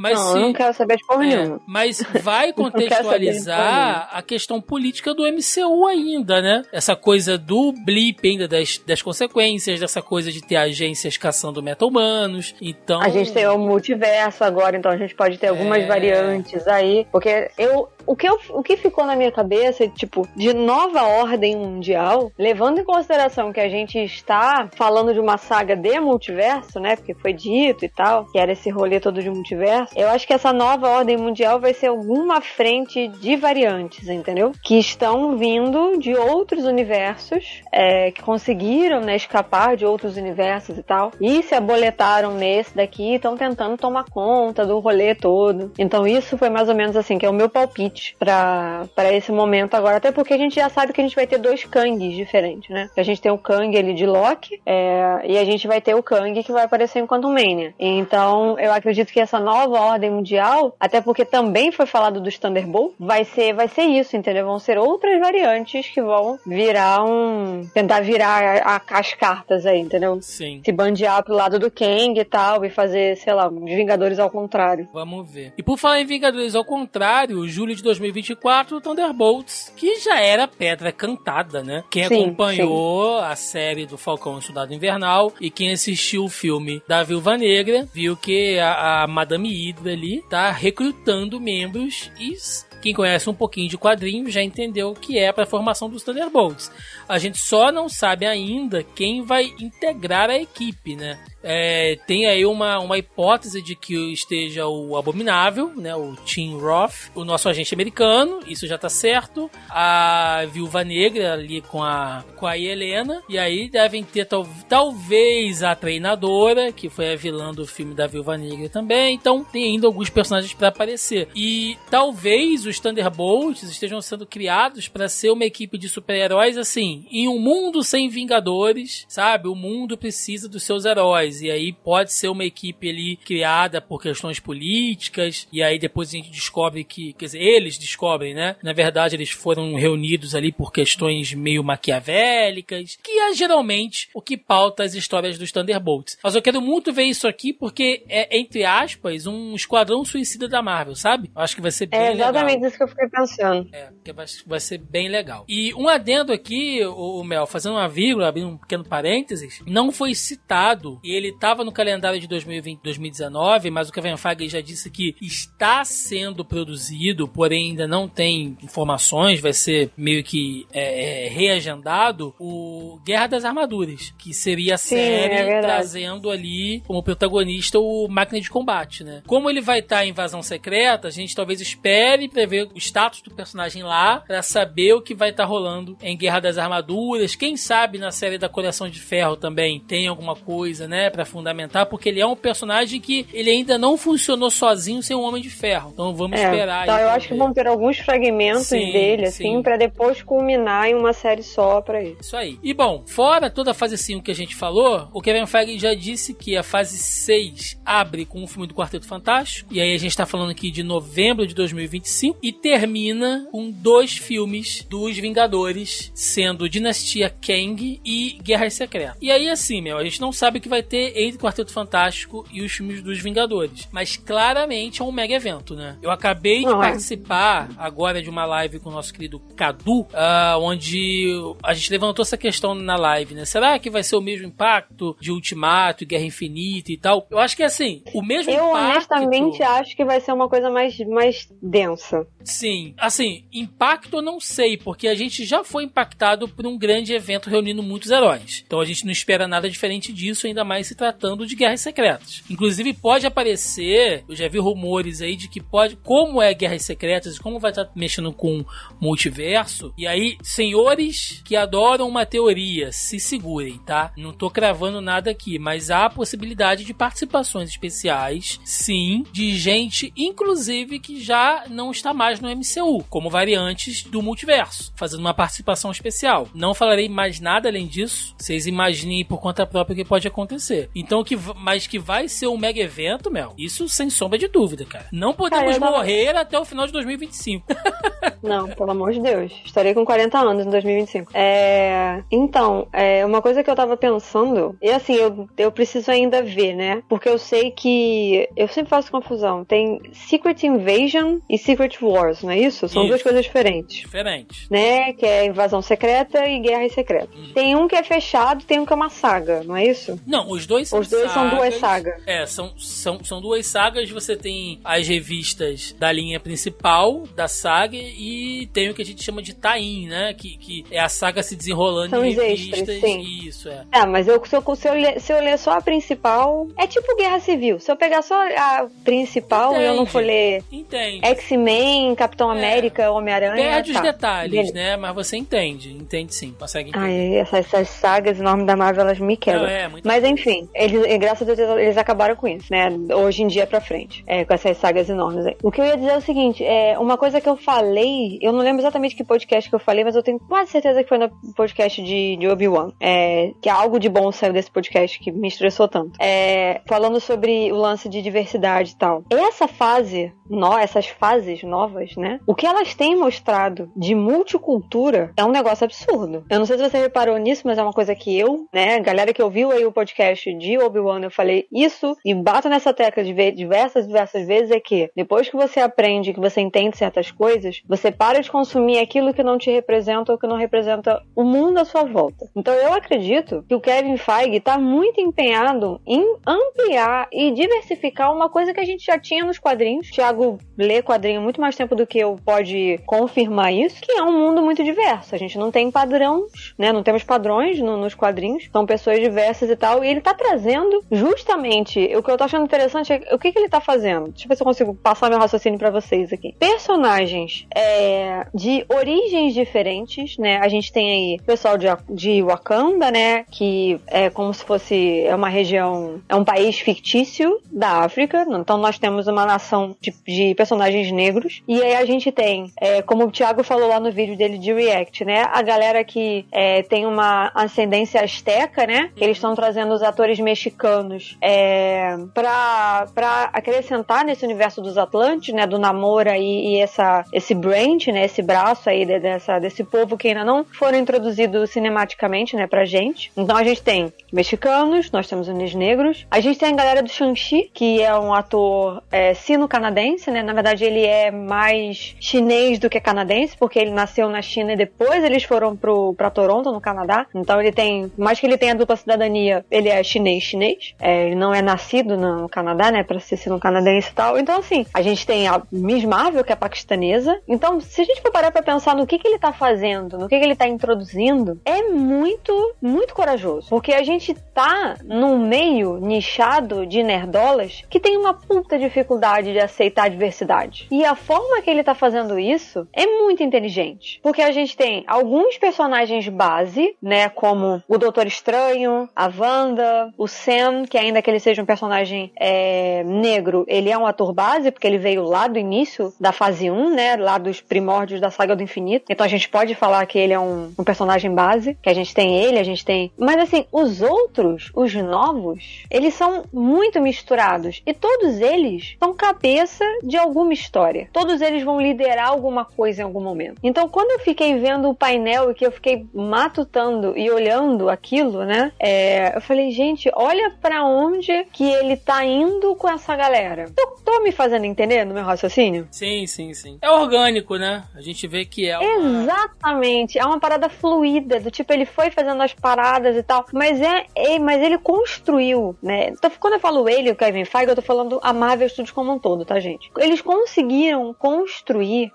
Mas não, se, eu não quero saber de porra é, nenhuma. mas vai [laughs] contextualizar a questão política do MCU ainda, né? Essa coisa do blip ainda das, das consequências, dessa coisa de ter agências caçando meta-humanos. Então. A gente tem o multiverso agora, então a gente pode ter algumas É. variantes aí. Porque eu. O que, eu, o que ficou na minha cabeça, tipo, de nova ordem mundial, levando em consideração que a gente está falando de uma saga de multiverso, né? Porque foi dito e tal, que era esse rolê todo de multiverso. Eu acho que essa nova ordem mundial vai ser alguma frente de variantes, entendeu? Que estão vindo de outros universos, é, que conseguiram, né, escapar de outros universos e tal, e se aboletaram nesse daqui, estão tentando tomar conta do rolê todo. Então isso foi mais ou menos assim, que é o meu palpite pra esse momento agora, até porque a gente já sabe que a gente vai ter dois Kangs diferentes, né? A gente tem o Kang ali de Loki, é, e a gente vai ter o Kang que vai aparecer em Quantum Mania. Então eu acredito que essa nova ordem mundial, até porque também foi falado dos Thunderbolt, vai ser, vai ser isso, entendeu? Vão ser outras variantes que vão virar um. tentar virar a- a- as cartas aí, entendeu? Sim. Se bandear pro lado do Kang e tal, e fazer, sei lá, os Vingadores ao contrário. Vamos ver. E por falar em Vingadores ao contrário, julho de 2024, Thunderbolts, que já era pedra cantada, né? Quem Sim, acompanhou a série do Falcão e Soldado Invernal e quem assistiu o filme da Viúva Negra, viu que a, a Madame Hydra ali tá recrutando membros e quem conhece um pouquinho de quadrinhos já entendeu que é para a formação dos Thunderbolts. A gente só não sabe ainda quem vai integrar a equipe, né? É, tem aí uma, uma hipótese de que esteja o Abominável, né? O Tim Roth, o nosso agente americano, isso já tá certo. A Viúva Negra ali com a, com a Helena. E aí devem ter tal, talvez a treinadora, que foi a vilã do filme da Viúva Negra também. Então tem ainda alguns personagens para aparecer. E talvez os Thunderbolts estejam sendo criados para ser uma equipe de super-heróis assim, em um mundo sem Vingadores, sabe? O mundo precisa dos seus heróis. E aí pode ser uma equipe ali criada por questões políticas. E aí depois a gente descobre que, quer dizer, eles descobrem, né? Na verdade, eles foram reunidos ali por questões meio maquiavélicas, que é geralmente o que pauta as histórias dos Thunderbolts. Mas eu quero muito ver isso aqui porque é, entre aspas, um esquadrão suicida da Marvel, sabe? Eu acho que vai ser bem É legal. exatamente isso que eu fiquei pensando. É, porque vai, vai ser bem legal. E um adendo aqui, o, Mel, fazendo uma vírgula, abrindo um pequeno parênteses, não foi citado, ele estava no calendário de 2020, 2019, mas o Kevin Feige já disse que está sendo produzido, porém ainda não tem informações, vai ser meio que é, é, reagendado, o Guerra das Armaduras, que seria a Sim, série é trazendo ali como protagonista o máquina de combate, né? Como ele vai estar em invasão secreta, a gente talvez espere pra ver o status do personagem lá, pra saber o que vai estar rolando em Guerra das Armaduras. Quem sabe na série da Coleção de Ferro também tem alguma coisa, né, Pra fundamentar, porque ele é um personagem que ele ainda não funcionou sozinho sem o Homem de Ferro. Então vamos É, esperar então aí eu acho que ver. vão ter alguns fragmentos Sim, dele, sim. assim, pra depois culminar em uma série só pra ele. Isso aí. E bom, fora toda a fase 5 que a gente falou, o Kevin Feige já disse que a fase 6 abre com o filme do Quarteto Fantástico. E aí a gente tá falando aqui de novembro de 2025. e termina com dois filmes dos Vingadores, sendo Dinastia Kang e Guerras Secretas. E aí, assim, meu, a gente não sabe o que vai ter entre Quarteto Fantástico e os filmes dos Vingadores, mas claramente é um mega evento, né? Eu acabei de é. participar agora de uma live com o nosso querido Cadu, ah, onde a gente levantou essa questão na live, né? Será que vai ser o mesmo impacto de Ultimato e Guerra Infinita e tal? Eu acho que assim, o mesmo Eu impacto. honestamente acho que vai ser uma coisa mais, mais densa. Sim, assim, impacto eu não sei, porque a gente já foi impactado por um grande evento reunindo muitos heróis. Então a gente não espera nada diferente disso, ainda mais se tratando de guerras secretas. Inclusive pode aparecer, eu já vi rumores aí de que pode, como é guerras secretas, como vai estar mexendo com multiverso, e aí, senhores que adoram uma teoria, se segurem, tá? Não tô cravando nada aqui, mas há a possibilidade de participações especiais, sim, de gente, inclusive, que já não está mais no MCU, como variantes do multiverso, fazendo uma participação especial. Não falarei mais nada além disso, vocês imaginem por conta própria o que pode acontecer. Então, que, mas que vai ser um mega evento, Mel, isso sem sombra de dúvida, cara. Não podemos Cara, tava- morrer até o final de 2025. [laughs] Não, pelo amor de Deus. Estarei com 40 anos em 2025. É... Então, é uma coisa que eu tava pensando, e assim, eu, eu preciso ainda ver, né? Porque eu sei que. Eu sempre faço confusão. Tem Secret Invasion e Secret Wars, não é isso? São Isso. duas coisas diferentes. Diferente. Né? Que é invasão secreta e guerras secretas. Hum. Tem um que é fechado, tem um que é uma saga, não é isso? Não, os dois são Os dois são duas sagas. É, são, são, são duas sagas. Você tem as revistas da linha principal da saga e tem o que a gente chama de tie né? Que, que é a saga se desenrolando São em os revistas. extras, sim. Isso, é. É, mas eu, se, eu, se, eu ler, se eu ler só a principal, é tipo Guerra Civil. Se eu pegar só a principal e eu não Entende. for ler Entende. X-Men, Capitão É. América, Homem-Aranha. Perde os tá. detalhes, Beleza. né? Mas você entende. Entende sim. Consegue entender. Ai, essas, essas sagas enormes da Marvel, elas me quebram. Não, é, muito Mas enfim, eles, e graças a Deus eles acabaram com isso, né? Hoje em dia pra frente, é, com essas sagas enormes aí. O que eu ia dizer é o seguinte: é, uma coisa que eu falei, eu não lembro exatamente que podcast que eu falei, mas eu tenho quase certeza que foi no podcast de, de Obi-Wan. É, que algo de bom saiu desse podcast que me estressou tanto. É, falando sobre o lance de diversidade e tal. Essa fase, no, essas fases novas, né? O que elas têm mostrado de multicultura é um negócio absurdo. Eu não sei se você reparou nisso, mas é uma coisa que eu, né, galera que ouviu aí o podcast de Obi-Wan, eu falei isso e bato nessa tecla de ver diversas, diversas vezes é que depois que você aprende, que você entende certas coisas, você para de consumir aquilo que não te representa ou que não representa o mundo à sua volta. Então eu acredito que o Kevin Feige está muito empenhado em ampliar e diversificar uma coisa que a gente já tinha nos quadrinhos. O Thiago lê quadrinho muito mais tempo do que eu pode confirmar isso, que é um mundo muito diverso. A gente não tem padrões, né? Não temos padrões no- nos quadrinhos. São pessoas diversas e tal. E ele tá trazendo justamente o que eu tô achando interessante é o que, que ele tá fazendo. Deixa eu ver se eu consigo passar meu raciocínio pra vocês aqui. Personagens é, de origens diferentes, né? A gente tem aí o pessoal de, de Wakanda, né? Que é como se fosse é uma região, é um país fictício da África. Então nós temos uma nação de, de personagens negros. E aí a gente tem, é, como o Thiago falou lá no vídeo dele de React, né? A galera que é, tem uma ascendência asteca, né? Que eles estão trazendo os atores mexicanos é, pra, pra acrescentar nesse universo dos Atlantes, né? Do Namora e, e essa, esse branch, né? Esse braço aí de- dessa, desse povo que ainda não foram introduzidos cinematicamente, né? Pra gente. Então a gente tem mexicanos, nós temos os negros. A gente tem a galera do Shang-Chi, que é um ator é, sino-canadense, né? Na verdade, ele é mais chinês do que canadense, porque ele nasceu na China e depois eles foram pro, pra Toronto, no Canadá. Então ele tem, mais que ele tenha dupla cidadania, ele é chinês-chinês. É, ele não é nascido no Canadá, né? Pra ser sino-canadense e tal. Então, assim, a gente tem a Miss Marvel, que é paquistanesa. Então, se a gente for parar pra pensar no que, que ele tá fazendo, no que, que ele tá introduzindo, é muito, muito corajoso. Porque a gente tá num meio nichado de nerdolas que tem uma puta dificuldade de aceitar a diversidade. E a forma que ele tá fazendo isso é muito inteligente. Porque a gente tem alguns personagens base, né? Como o Doutor Estranho, a Wanda, o Sam, que ainda que ele seja um personagem é, negro, ele é um ator base, porque ele veio lá do início da fase 1, né? Lá dos primórdios da saga do infinito. Então a gente pode falar que ele é um, um personagem base, que a gente tem ele, a gente tem. Mas assim, os outros, os novos, eles são muito misturados. E todos eles são cabeça de alguma história. Todos eles vão liderar alguma coisa em algum momento. Então, quando eu fiquei vendo o painel e que eu fiquei matutando e olhando aquilo, né? É, eu falei, gente, olha para onde que ele tá indo com essa galera. Tô, tô me fazendo entender no meu raciocínio? Sim, sim, sim. É orgânico, né? A gente vê que é uma... Exatamente. É uma parada fluida, do tipo, ele foi fazendo as paradas e tal, mas é, é mas ele construiu, né? Então, quando eu falo ele, o Kevin Feige, eu tô falando a Marvel Studios como um todo, tá, gente? Eles conseguiram construir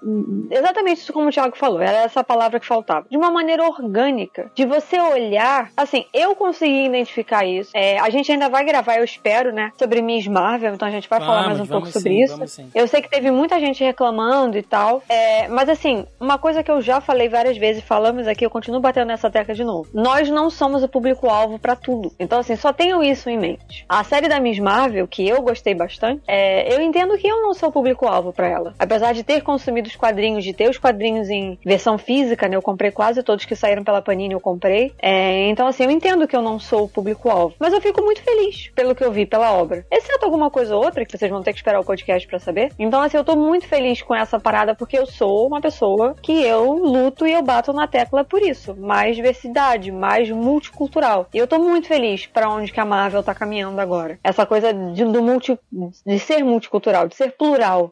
exatamente isso como o Thiago falou, era essa palavra que faltava. De uma maneira orgânica, de você olhar, assim, eu consegui identificar isso. É, a gente ainda vai gravar, eu espero, né, sobre Miss Marvel, então a gente vai vamos, falar mais um pouco sobre sim, isso. Eu sei que teve muita gente reclamando e tal, é, mas assim, uma coisa que eu já falei várias vezes, falamos aqui, eu continuo batendo nessa tecla de novo. Nós não somos o público-alvo para tudo. Então, assim, só tenho isso em mente. A série da Miss Marvel, que eu gostei bastante, é, eu entendo que eu não sou o público-alvo para ela. Apesar de ter consumido os quadrinhos, de ter os quadrinhos em versão física, né? Eu comprei quase todos que saíram pela Panini, eu comprei. É, então, assim, eu entendo que eu não sou o público-alvo. Mas eu fico muito feliz pelo que eu vi, pela obra. Exceto alguma coisa ou outra, que vocês vão ter que esperar o podcast para saber. Então, assim, eu tô muito feliz com essa parada, porque eu sou uma pessoa que eu luto e eu bato na tecla por isso. Mais diversidade, mais multicultural. E eu tô muito feliz para onde que a Marvel tá caminhando agora. Essa coisa de, do multi, de ser multicultural, de ser plural,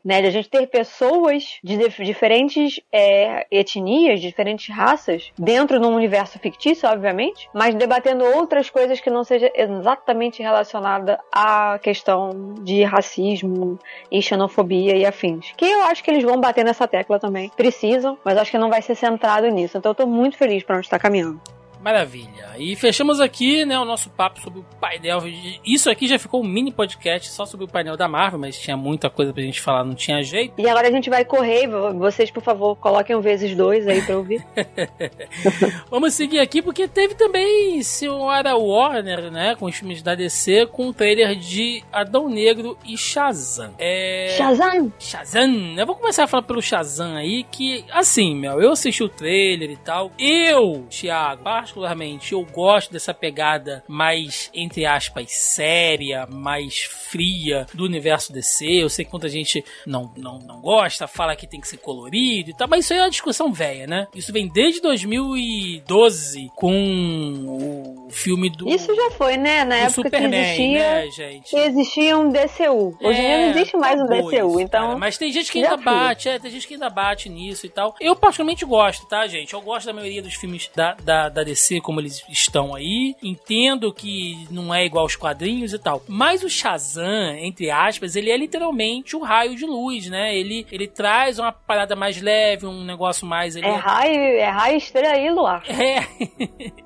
né? De a gente ter pessoas de diferentes é, etnias, de diferentes raças, dentro de um universo fictício, obviamente, mas debatendo outras coisas que não seja exatamente relacionada à questão de racismo e xenofobia e afins. Que eu acho que eles vão bater nessa tecla também. Precisam, mas acho que não vai ser centrado nisso. Então eu tô muito feliz para onde está caminhando. Maravilha. E fechamos aqui, né, o nosso papo sobre o painel. Isso aqui já ficou um mini podcast só sobre o painel da Marvel, mas tinha muita coisa pra gente falar, não tinha jeito. E agora a gente vai correr. Vocês, por favor, coloquem um vezes dois aí pra ouvir. [laughs] Vamos seguir aqui, porque teve também senhora Warner, né, com os filmes da DC, com um trailer de Adão Negro e Shazam. É... Shazam! Shazam! Eu vou começar a falar pelo Shazam aí, que, assim, Mel, eu assisti o trailer e tal. Eu, Thiago, particularmente, eu gosto dessa pegada mais, entre aspas, séria, mais fria do universo DC. Eu sei que muita gente não, não, não gosta, fala que tem que ser colorido e tal, mas isso aí é uma discussão velha, né? Isso vem desde 2012 com o filme do. Isso já foi, né? Na época Superman, que existia. Né, gente? Existia um DCU. Hoje em é, dia não existe mais um DCU, isso, então. Cara, mas tem gente que ainda bate, é, tem gente que ainda bate nisso e tal. Eu particularmente gosto, tá, gente? Eu gosto da maioria dos filmes da, da, da DC como eles estão aí. Entendo que não é igual aos quadrinhos e tal. Mas o Shazam, entre aspas, ele é literalmente o raio de luz, né? Ele, ele traz uma parada mais leve, um negócio mais. é, raio, é raio, estrela e luar. [laughs] É.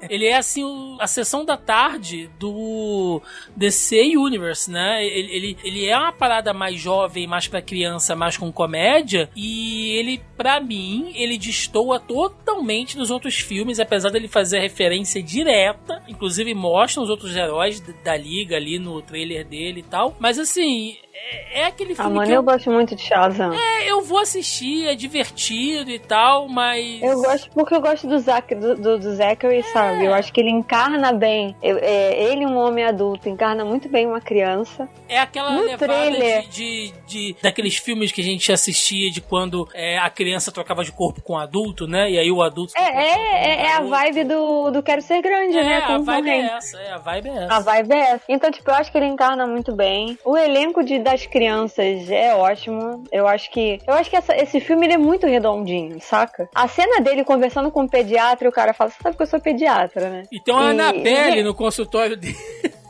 ele é assim o, a sessão da tarde do DC Universe, né? Ele, ele, ele é uma parada mais jovem, mais pra criança, mais com comédia. E ele, para mim, ele destoa totalmente dos outros filmes, apesar dele fazer referência direta, inclusive mostra os outros heróis da liga ali no trailer dele e tal. Mas assim, é, é, aquele filme. Ah, mano, eu, eu, gosto muito de Shazam. É, eu vou assistir, é divertido e tal, mas. Eu gosto porque eu gosto do, Zac, do, do, do Zachary, é. sabe? Eu acho que ele encarna bem. Eu, é, ele, um homem adulto, encarna muito bem uma criança. É aquela no levada trailer... de, de, de, daqueles filmes que a gente assistia de quando é, a criança trocava de corpo com o adulto, né? E aí o adulto. É, é, é, é a vibe do, do Quero Ser Grande, é, né? Com a vibe é essa, é, a vibe é essa. A vibe é essa. Então, tipo, eu acho que ele encarna muito bem. O elenco de, das crianças é ótimo. Eu acho que. Eu acho que essa, esse filme ele é muito redondinho, saca? A cena dele conversando com o pediatra e o cara fala: Você sabe que eu sou pediatra, né? E tem uma e... Anabelle no consultório dele.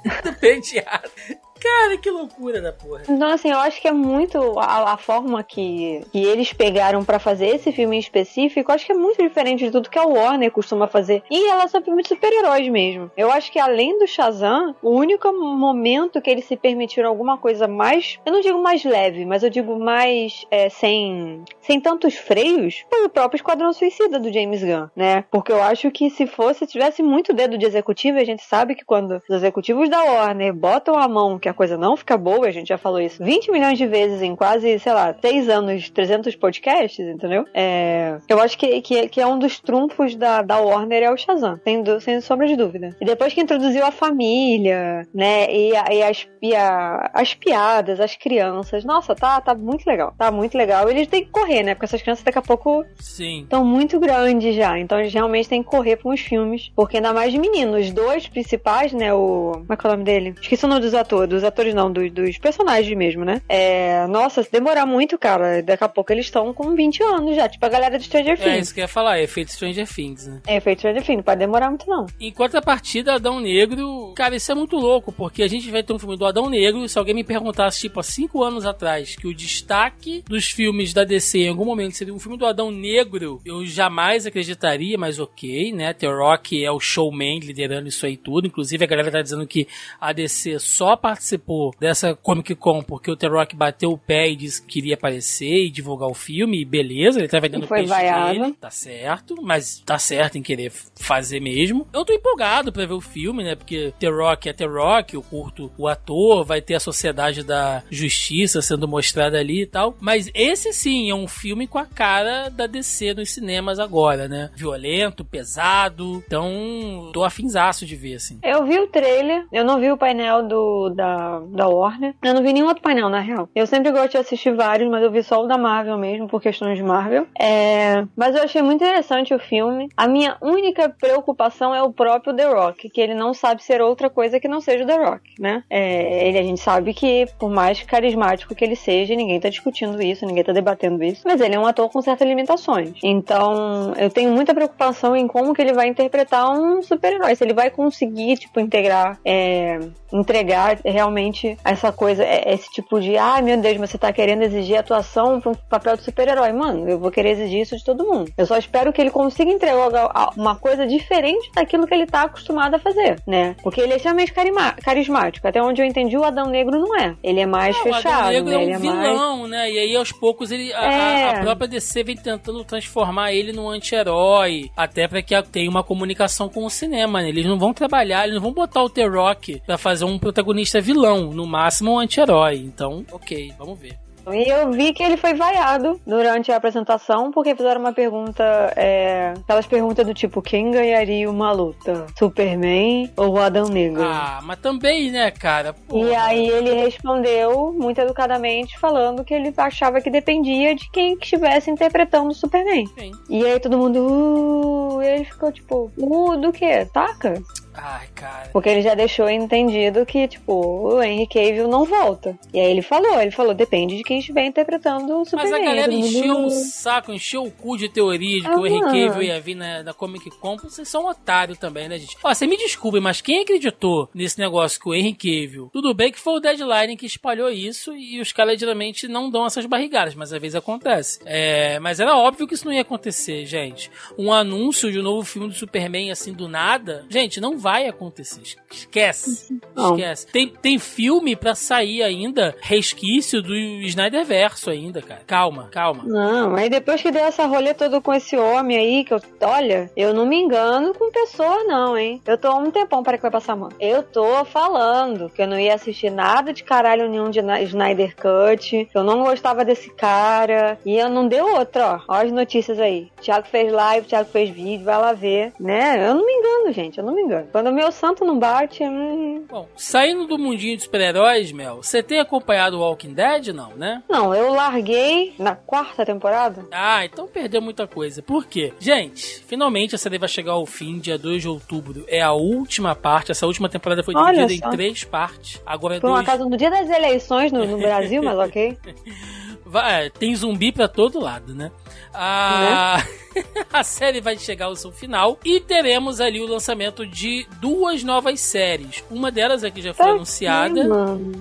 [laughs] do pediatra. Cara, que loucura da porra. Então, assim, eu acho que é muito a, a forma que, que eles pegaram para fazer esse filme em específico, acho que é muito diferente de tudo que a Warner costuma fazer em relação a filmes de super-heróis mesmo. Eu acho que além do Shazam, o único momento que eles se permitiram alguma coisa mais, eu não digo mais leve, mas eu digo mais é, sem, sem tantos freios, foi o próprio Esquadrão Suicida do James Gunn, né? Porque eu acho que se fosse, tivesse muito dedo de executivo, a gente sabe que quando os executivos da Warner botam a mão, a coisa não fica boa, a gente já falou isso 20 milhões de vezes em quase, sei lá, 6 anos, 300 podcasts, entendeu? É, eu acho que, que, que, é um dos trunfos da, da Warner é o Shazam, sem, sem sombra de dúvida. E depois que introduziu a família, né, e, a, e, as, e a, as piadas, as crianças, nossa, tá, tá muito legal, tá muito legal. Eles têm que correr, né, porque essas crianças daqui a pouco estão muito grandes já, então eles realmente têm que correr para uns filmes, porque ainda mais de meninos. Os dois principais, né, o... como é que é o nome dele? Esqueci o nome dos atores, dos atores não, dos, dos personagens mesmo, né? É, nossa, se demorar muito, cara, daqui a pouco eles estão com 20 anos já, tipo a galera de Stranger é, Things. É, isso que eu ia falar, é efeito Stranger Things, né? É efeito Stranger Things, não pode demorar muito não. Enquanto a partida Adão Negro, cara, isso é muito louco, porque a gente vai ter um filme do Adão Negro, se alguém me perguntasse, tipo, há 5 anos atrás, que o destaque dos filmes da DC em algum momento seria um filme do Adão Negro, eu jamais acreditaria, mas ok, né? The Rock é o showman liderando isso aí tudo, inclusive a galera tá dizendo que a DC só participou dessa Comic Con porque o The Rock bateu o pé e disse que queria aparecer e divulgar o filme, e beleza, ele tá vendendo o peixe vaiado. dele, tá certo, mas tá certo em querer fazer mesmo. Eu tô empolgado pra ver o filme, né, porque The Rock é The Rock, eu curto o ator, vai ter a Sociedade da Justiça sendo mostrada ali e tal, mas esse sim é um filme com a cara da DC nos cinemas agora, né, violento, pesado, então tô afinzaço de ver, assim. Eu vi o trailer, eu não vi o painel do, da, da Warner, eu não vi nenhum outro painel, na real. Eu sempre gosto de assistir vários, mas eu vi só o da Marvel mesmo, por questões de Marvel. É... Mas eu achei muito interessante o filme. A minha única preocupação é o próprio The Rock, que ele não sabe ser outra coisa que não seja o The Rock, né? É... Ele, a gente sabe que, por mais carismático que ele seja, ninguém tá discutindo isso, ninguém tá debatendo isso, mas ele é um ator com certas limitações. Então, eu tenho muita preocupação em como que ele vai interpretar um super-herói. Se ele vai conseguir, tipo, integrar, é... entregar realmente essa coisa, é, esse tipo de, ai ah, meu Deus, mas você tá querendo exigir atuação pra um papel de super-herói. Mano, eu vou querer exigir isso de todo mundo. Eu só espero que ele consiga entregar uma coisa diferente daquilo que ele tá acostumado a fazer, né? Porque ele é extremamente carismático. Até onde eu entendi, o Adão Negro não é. Ele é mais não, fechado. O Adão Negro né? é um é vilão, mais... né? E aí, aos poucos, ele, a, é... a, própria DC vem tentando transformar ele num anti-herói. Até pra que tenha uma comunicação com o cinema, né? Eles não vão trabalhar, eles não vão botar o The Rock pra fazer um protagonista vilão. No máximo, um anti-herói. Então, ok, vamos ver. E eu vi que ele foi vaiado durante a apresentação porque fizeram uma pergunta, é, aquelas perguntas do tipo: quem ganharia uma luta? Superman ou o Adão Negro? Ah, mas também, né, cara? Porra. E aí ele respondeu muito educadamente, falando que ele achava que dependia de quem estivesse interpretando o Superman. Sim. E aí todo mundo, uh, e ele ficou tipo, uh, do que? Taca? Ai, cara. Porque ele já deixou entendido que, tipo, o Henry Cavill não volta. E aí ele falou, ele falou, depende de quem estiver interpretando o Superman. Mas a galera encheu o saco, encheu o cu de teoria de que ah, o Henry Cavill ia vir na, na Comic Con. Vocês são otário também, né, gente? Ó, você me desculpe, mas quem acreditou nesse negócio que o Henry Cavill... Tudo bem que foi o Deadline que espalhou isso e os caras geralmente não dão essas barrigadas, mas às vezes acontece. É, mas era óbvio que isso não ia acontecer, gente. Um anúncio de um novo filme do Superman, assim, do nada... Gente, não vai vai acontecer. Esquece. Não. Esquece. Tem, tem filme pra sair ainda, resquício do Snyder Verso ainda, cara. Calma, calma. Não, aí depois que deu essa rolê toda com esse homem aí, que eu. Olha, eu não me engano com pessoa, não, hein? Eu tô há um tempão para que vai passar mano. Eu tô falando que eu não ia assistir nada de caralho nenhum de Snyder Cut, que eu não gostava desse cara. E eu não deu outra, ó. Ó as notícias aí. Thiago fez live, Thiago fez vídeo, vai lá ver. Né? Eu não me engano, gente. Eu não me engano. Quando o meu santo não bate. Hum... Bom, saindo do mundinho de super-heróis, Mel, você tem acompanhado o Walking Dead, não, né? Não, eu larguei na quarta temporada. Ah, então perdeu muita coisa. Por quê? Gente, finalmente a série vai chegar ao fim, dia 2 de outubro. É a última parte. Essa última temporada foi dividida em três partes. Agora é Por dois... uma casa no dia das eleições no, no Brasil, mas [laughs] ok. Vai, tem zumbi pra todo lado, né? A... Né? [laughs] a série vai chegar ao seu final e teremos ali o lançamento de duas novas séries. Uma delas é que já foi tá anunciada,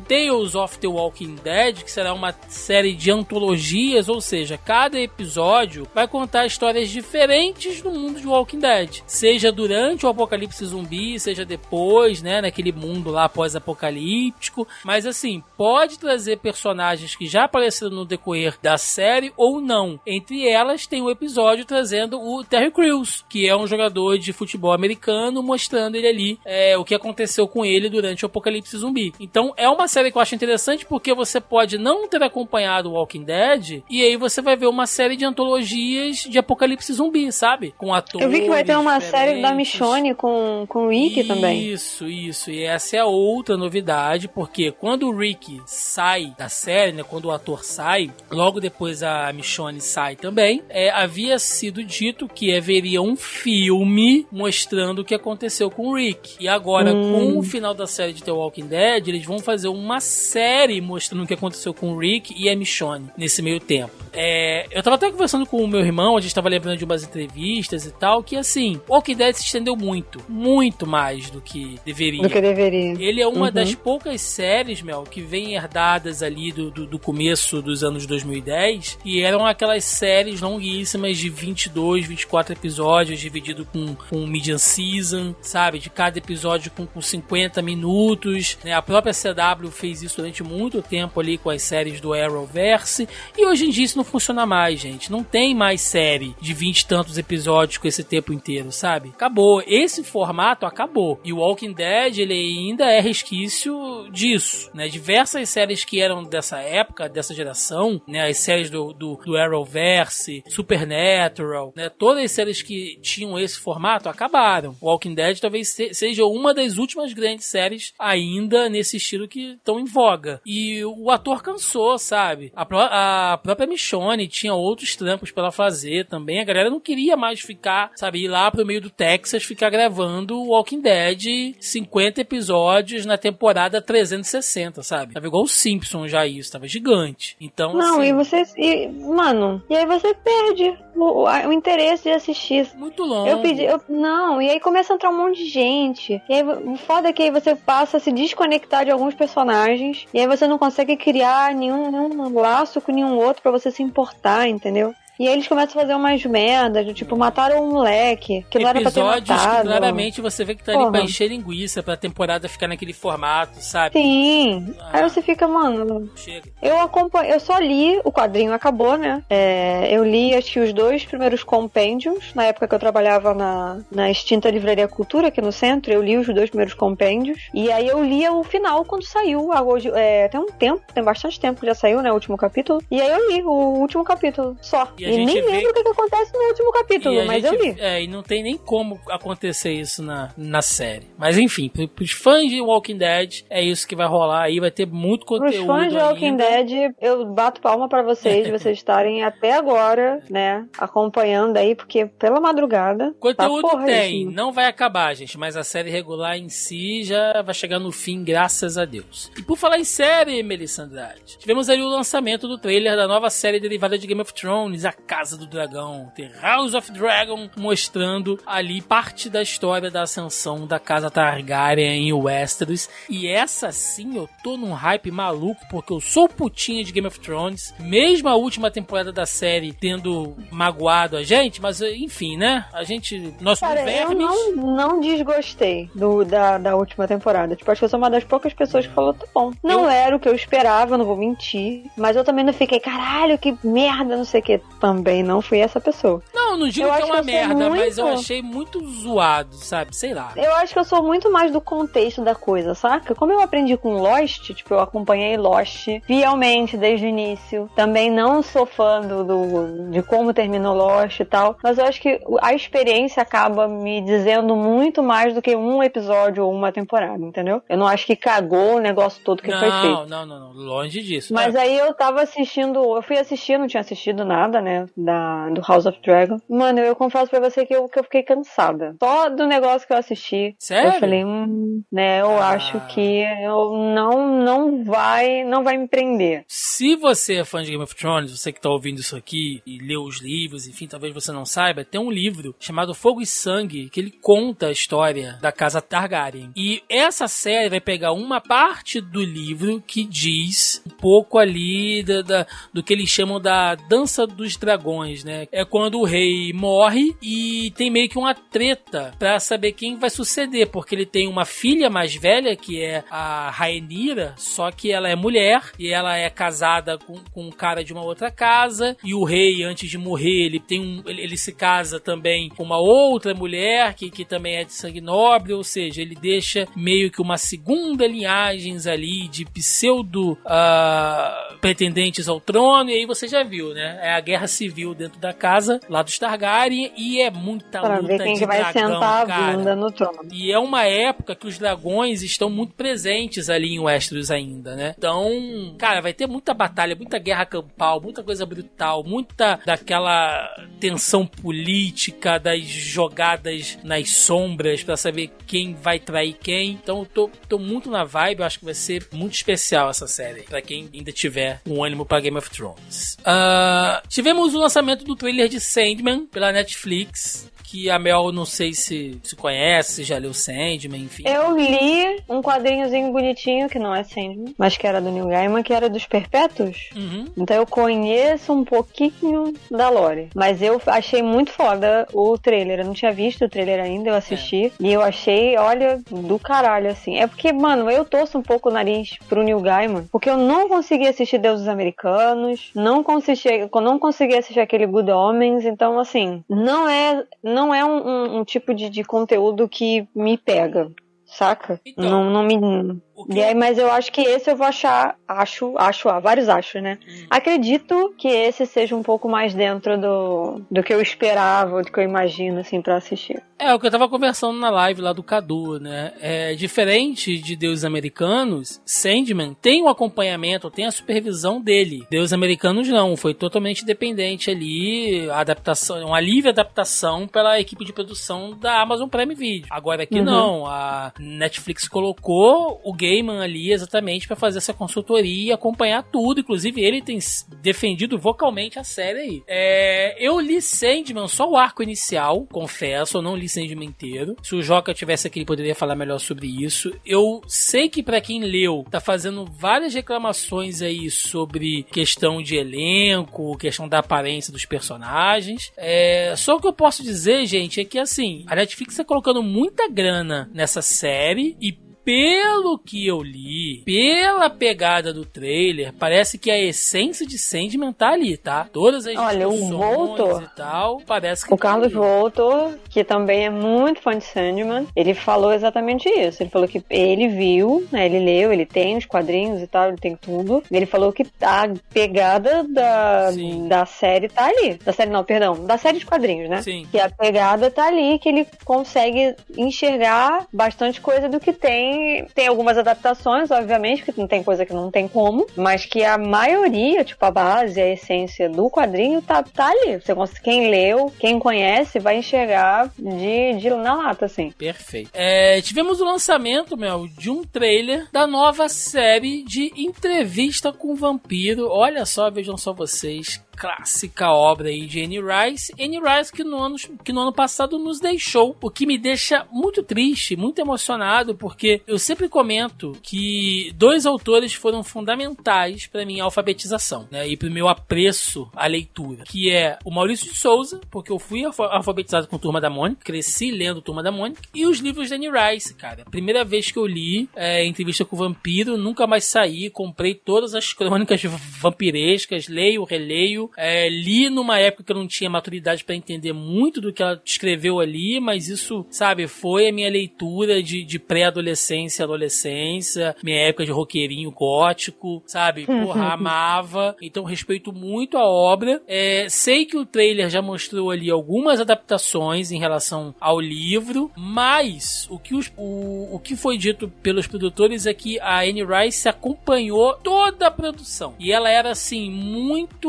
Tales of the Walking Dead, que será uma série de antologias, ou seja, cada episódio vai contar histórias diferentes no mundo de Walking Dead, seja durante o apocalipse zumbi, seja depois, né, naquele mundo lá pós-apocalíptico, mas assim, pode trazer personagens que já apareceram no decorrer da série ou não. Entre entre elas tem um episódio trazendo o Terry Crews, que é um jogador de futebol americano, mostrando ele ali é, o que aconteceu com ele durante o Apocalipse Zumbi. Então é uma série que eu acho interessante porque você pode não ter acompanhado o Walking Dead e aí você vai ver uma série de antologias de Apocalipse Zumbi, sabe? Com atores. Eu vi que vai ter uma série da Michonne com, com o Rick isso, também. Isso, isso. E essa é a outra novidade, porque quando o Rick sai da série, né? Quando o ator sai, logo depois a Michonne sai também, é, havia sido dito que haveria um filme mostrando o que aconteceu com o Rick. E agora, hum. com o final da série de The Walking Dead, eles vão fazer uma série mostrando o que aconteceu com o Rick e a Michonne nesse meio tempo. É, eu tava até conversando com o meu irmão, a gente tava lembrando de umas entrevistas e tal, que assim, Walking Dead se estendeu muito, muito mais do que deveria. Do que deveria. Ele é uma uhum. das poucas séries, Mel, que vem herdadas ali do, do, do, começo dos anos 2010, e eram aquelas séries longuíssimas de 22, 24 episódios, dividido com, com median season, sabe? De cada episódio com, com 50 minutos, né? A própria CW fez isso durante muito tempo ali com as séries do Arrowverse, e hoje em dia isso não funciona mais, gente. Não tem mais série de 20 e tantos episódios com esse tempo inteiro, sabe? Acabou. Esse formato acabou. E o Walking Dead, ele ainda é resquício disso, né? Diversas séries que eram dessa época, dessa geração, né? As séries do, do, do Arrowverse, Supernatural, né? Todas as séries que tinham esse formato acabaram. O Walking Dead talvez seja uma das últimas grandes séries ainda nesse estilo que estão em voga. E o ator cansou, sabe? A, a própria Michonne tinha outros trampos para fazer também. A galera não queria mais ficar, sabe, ir lá pro meio do Texas ficar gravando Walking Dead 50 episódios na temporada 360, sabe? Tava igual o Simpson já isso, tava gigante. Então, Não, assim, e você. E, mano, e aí você perde o, o, interesse de assistir. Muito longo. Eu pedi. Eu, não, e aí começa a entrar um monte de gente. E aí o foda é que aí você passa a se desconectar de alguns personagens. E aí você não consegue criar nenhum, nenhum laço com nenhum outro para você se importar, entendeu? E aí eles começam a fazer umas merdas, tipo, mataram um moleque que não era pra ter matado. que claramente você vê que tá Porra. ali pra encher linguiça, pra temporada ficar naquele formato, sabe? Sim. Ah, aí você fica, mano... Chega. Eu acompanho... Eu só li, o quadrinho acabou, né? É, eu li, acho que os dois primeiros compêndios, na época que eu trabalhava na, na extinta Livraria Cultura, aqui no centro, eu li os dois primeiros compêndios. E aí eu li o final quando saiu. Hoje, é, tem um tempo, tem bastante tempo que já saiu, né? O último capítulo. E aí eu li o último capítulo, só. E e nem vê... lembro o que, que, acontece no último capítulo, mas gente, eu li. É, e não tem nem como acontecer isso na, na série. Mas enfim, pros fãs de Walking Dead, é isso que vai rolar aí, vai ter muito conteúdo. Pros fãs de Walking ainda. Dead, eu bato palma para vocês, vocês estarem até agora, né, acompanhando aí, porque pela madrugada. Tá conteúdo tá tem, não vai acabar, gente, mas a série regular em si já vai chegar no fim, graças a Deus. E por falar em série, Melissa Andrade, tivemos aí o lançamento do trailer da nova série derivada de Game of Thrones, a Casa do Dragão, The House of Dragon, mostrando ali parte da história da ascensão da Casa Targaryen em Westeros. E essa sim, eu tô num hype maluco, porque eu sou putinha de Game of Thrones, mesmo a última temporada da série tendo magoado a gente, mas enfim, né? A gente, nós Cara, eu não, não desgostei do, da, da última temporada. Tipo, acho que eu sou uma das poucas pessoas que falou, tá bom. Não eu... era o que eu esperava, não vou mentir, mas eu também não fiquei, caralho, que merda, não sei o que também não fui essa pessoa. Não, não digo eu que é uma merda, muito... mas eu achei muito zoado, sabe? Sei lá. Eu acho que eu sou muito mais do contexto da coisa, saca? Como eu aprendi com Lost, tipo, eu acompanhei Lost fielmente desde o início. Também não sou fã do, do, de como terminou Lost e tal. Mas eu acho que a experiência acaba me dizendo muito mais do que um episódio ou uma temporada, entendeu? Eu não acho que cagou o negócio todo que não, foi feito. Não, não, não. Longe disso. Mas é. aí eu tava assistindo, eu fui assistir, não tinha assistido nada, né? Da, do House of Dragon. Mano, eu confesso pra você que eu, que eu fiquei cansada. Só do negócio que eu assisti. Sério? Eu falei, hum, né, eu ah. acho que eu não, não vai, não vai me prender. Se você é fã de Game of Thrones, você que tá ouvindo isso aqui e leu os livros, enfim, talvez você não saiba, tem um livro chamado Fogo e Sangue que ele conta a história da casa Targaryen. E essa série vai pegar uma parte do livro que diz um pouco ali da, da do que eles chamam da dança dos dragões, né? É quando o rei morre e tem meio que uma treta para saber quem vai suceder, porque ele tem uma filha mais velha que é a Rhaenyra, só que ela é mulher e ela é casada com, com um cara de uma outra casa e o rei antes de morrer ele tem um ele, ele se casa também com uma outra mulher que, que também é de sangue nobre, ou seja, ele deixa meio que uma segunda linhagem ali de pseudo uh, pretendentes ao trono, e aí você já viu, né? É a guerra civil dentro da casa, lá dos Targaryen, e é muita pra luta ver quem de que vai dragão, sentar cara. a bunda no trono. E é uma época que os dragões estão muito presentes ali em Westeros ainda, né? Então, cara, vai ter muita batalha, muita guerra campal, muita coisa brutal, muita daquela tensão política, das jogadas nas sombras pra saber quem vai trair quem. Então, eu tô, tô muito na vibe, eu acho que vai ser muito especial essa série, pra quem ainda tiver um ânimo pra Game of Thrones. Ah, tivemos o lançamento do trailer de Sandman pela Netflix. Que a Mel não sei se se conhece, se já leu Sandman, enfim. Eu li um quadrinhozinho bonitinho, que não é Sandman, mas que era do Neil Gaiman, que era dos Perpétuos. Uhum. Então eu conheço um pouquinho da lore. Mas eu achei muito foda o trailer. Eu não tinha visto o trailer ainda, eu assisti. E eu achei, olha, do caralho, assim. É porque, mano, eu torço um pouco o nariz pro Neil Gaiman. Porque eu não consegui assistir Deuses Americanos. Não consegui, não consegui assistir aquele Good Omens. Então, assim, não é, não é um, um- um tipo de, de conteúdo que me pega. Saca? Então, não, não me. Que E aí, mas eu acho que esse eu vou achar. Acho, acho, ah, vários achos, né? Hum. Acredito que esse seja um pouco mais dentro do, do que eu esperava, do que eu imagino, assim, pra assistir. É, o que eu tava conversando na live lá do Cadu, né? É diferente de Deuses Americanos, Sandman tem o acompanhamento, tem a supervisão dele. Deuses Americanos não, foi totalmente dependente ali, a adaptação, uma livre adaptação pela equipe de produção da Amazon Prime Video. Agora aqui Uhum. não, a Netflix colocou o Gaiman ali exatamente pra fazer essa consultoria e acompanhar tudo, inclusive ele tem defendido vocalmente a série aí. É, eu li Sandman só o arco inicial, confesso, eu não li Sandman inteiro. Se o Joca tivesse aqui, ele poderia falar melhor sobre isso. Eu sei que pra quem leu, tá fazendo várias reclamações aí sobre questão de elenco, questão da aparência dos personagens. É, só o que eu posso dizer, gente, é que assim, a Netflix tá colocando muita grana nessa série e pelo que eu li, pela pegada do trailer, parece que a essência de Sandman tá ali, tá? Todas as Olha, o Voltor- e tal, parece que O tá Carlos ali. Voltor, que também é muito fã de Sandman, ele falou exatamente isso. Ele falou que ele viu, né, ele leu, ele tem os quadrinhos e tal, ele tem tudo. Ele falou que a pegada da, Sim. da série tá ali. Da série não, perdão, da série de quadrinhos, né? Sim. Que a pegada tá ali, que ele consegue enxergar bastante coisa do que tem. Tem algumas adaptações, obviamente, porque não tem coisa que não tem como, mas que a maioria, tipo, a base, a essência do quadrinho tá, tá ali. Você, quem leu, quem conhece, vai enxergar de, de na lata, assim. Perfeito. É, tivemos o lançamento, Mel, de um trailer da nova série de entrevista com o vampiro. Olha só, vejam só vocês. Clássica obra aí de Anne Rice. Anne Rice que no, ano, que no ano passado nos deixou. O que me deixa muito triste, muito emocionado, porque eu sempre comento que dois autores foram fundamentais para minha alfabetização né, e para o meu apreço à leitura. Que é o Maurício de Souza, porque eu fui alfa- alfabetizado com Turma da Mônica, cresci lendo Turma da Mônica, e os livros da Anne Rice, cara. Primeira vez que eu li é, Entrevista com o Vampiro, nunca mais saí, comprei todas as crônicas [laughs] vampirescas, leio, releio, é, li numa época que eu não tinha maturidade para entender muito do que ela escreveu ali, mas isso, sabe, foi a minha leitura de, de pré-adolescência, adolescência, minha época de roqueirinho gótico, sabe? Porra, amava. Então respeito muito a obra. É, sei que o trailer já mostrou ali algumas adaptações em relação ao livro, mas o que, os- o, o que foi dito pelos produtores é que a Anne Rice acompanhou toda a produção. E ela era assim, muito.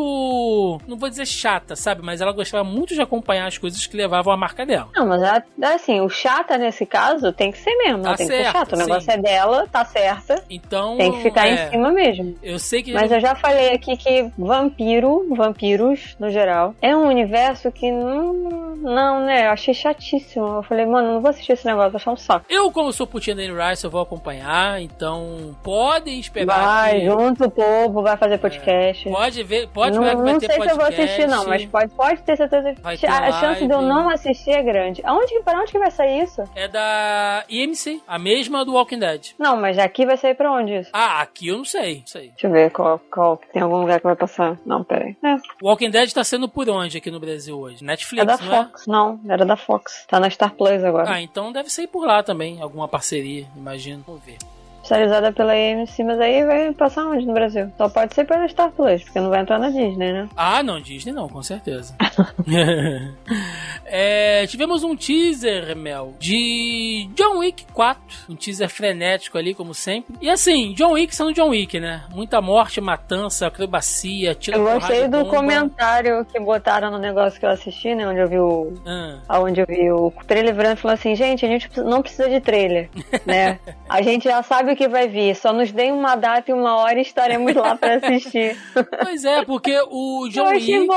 Não vou dizer chata, sabe? Mas ela gostava muito de acompanhar as coisas que levavam a marca dela. Não, mas a- assim, o chata nesse caso tem que ser mesmo, Tá ela tem que ser chata. O sim. negócio é dela, tá certa, Então. tem que ficar é, em cima mesmo. Eu sei que. Mas eu já falei aqui que vampiro, vampiros no geral, é um universo que não, não, né? Eu achei chatíssimo. Eu falei, mano, não vou assistir esse negócio, vou achar um saco. Eu, como sou putinha da Anne Rice, eu vou acompanhar, então podem esperar Vai, que... junto o povo, vai fazer podcast. Pode ver, pode não esperar que vai não sei podcast, se eu vou assistir, não, mas pode, pode ter certeza. Ter a chance de eu live. não assistir é grande. Aonde, para onde que vai sair isso? É da IMC, a mesma do Walking Dead. Não, mas aqui vai sair pra onde isso? Ah, aqui eu não sei, não sei. Deixa eu ver qual, qual. Tem algum lugar que vai passar. Não, peraí. É, Walking Dead tá sendo por onde aqui no Brasil hoje? Netflix, é da não é? Fox. Não, era da Fox. Tá na Star Plus agora. Ah, então deve ser por lá também, alguma parceria, imagino. Vamos ver. Oficializada pela AMC, mas aí vai passar onde no Brasil? Só pode ser pela Star Plus, porque não vai entrar na Disney, né? Ah, não, Disney não, com certeza. [laughs] É, tivemos um teaser, Mel, de John Wick 4. Um teaser frenético ali, como sempre. E assim, John Wick sendo John Wick, né? Muita morte, matança, acrobacia, tira Eu gostei do bomba. comentário que botaram no negócio que eu assisti, né? Onde eu vi o. Ah, Onde eu vi o trailer virando e falou assim, gente, a gente não precisa de trailer, [laughs] né? A gente já sabe o que vai vir, só nos deem uma data e uma hora e estaremos lá pra [laughs] assistir. pois é, porque o John Wick...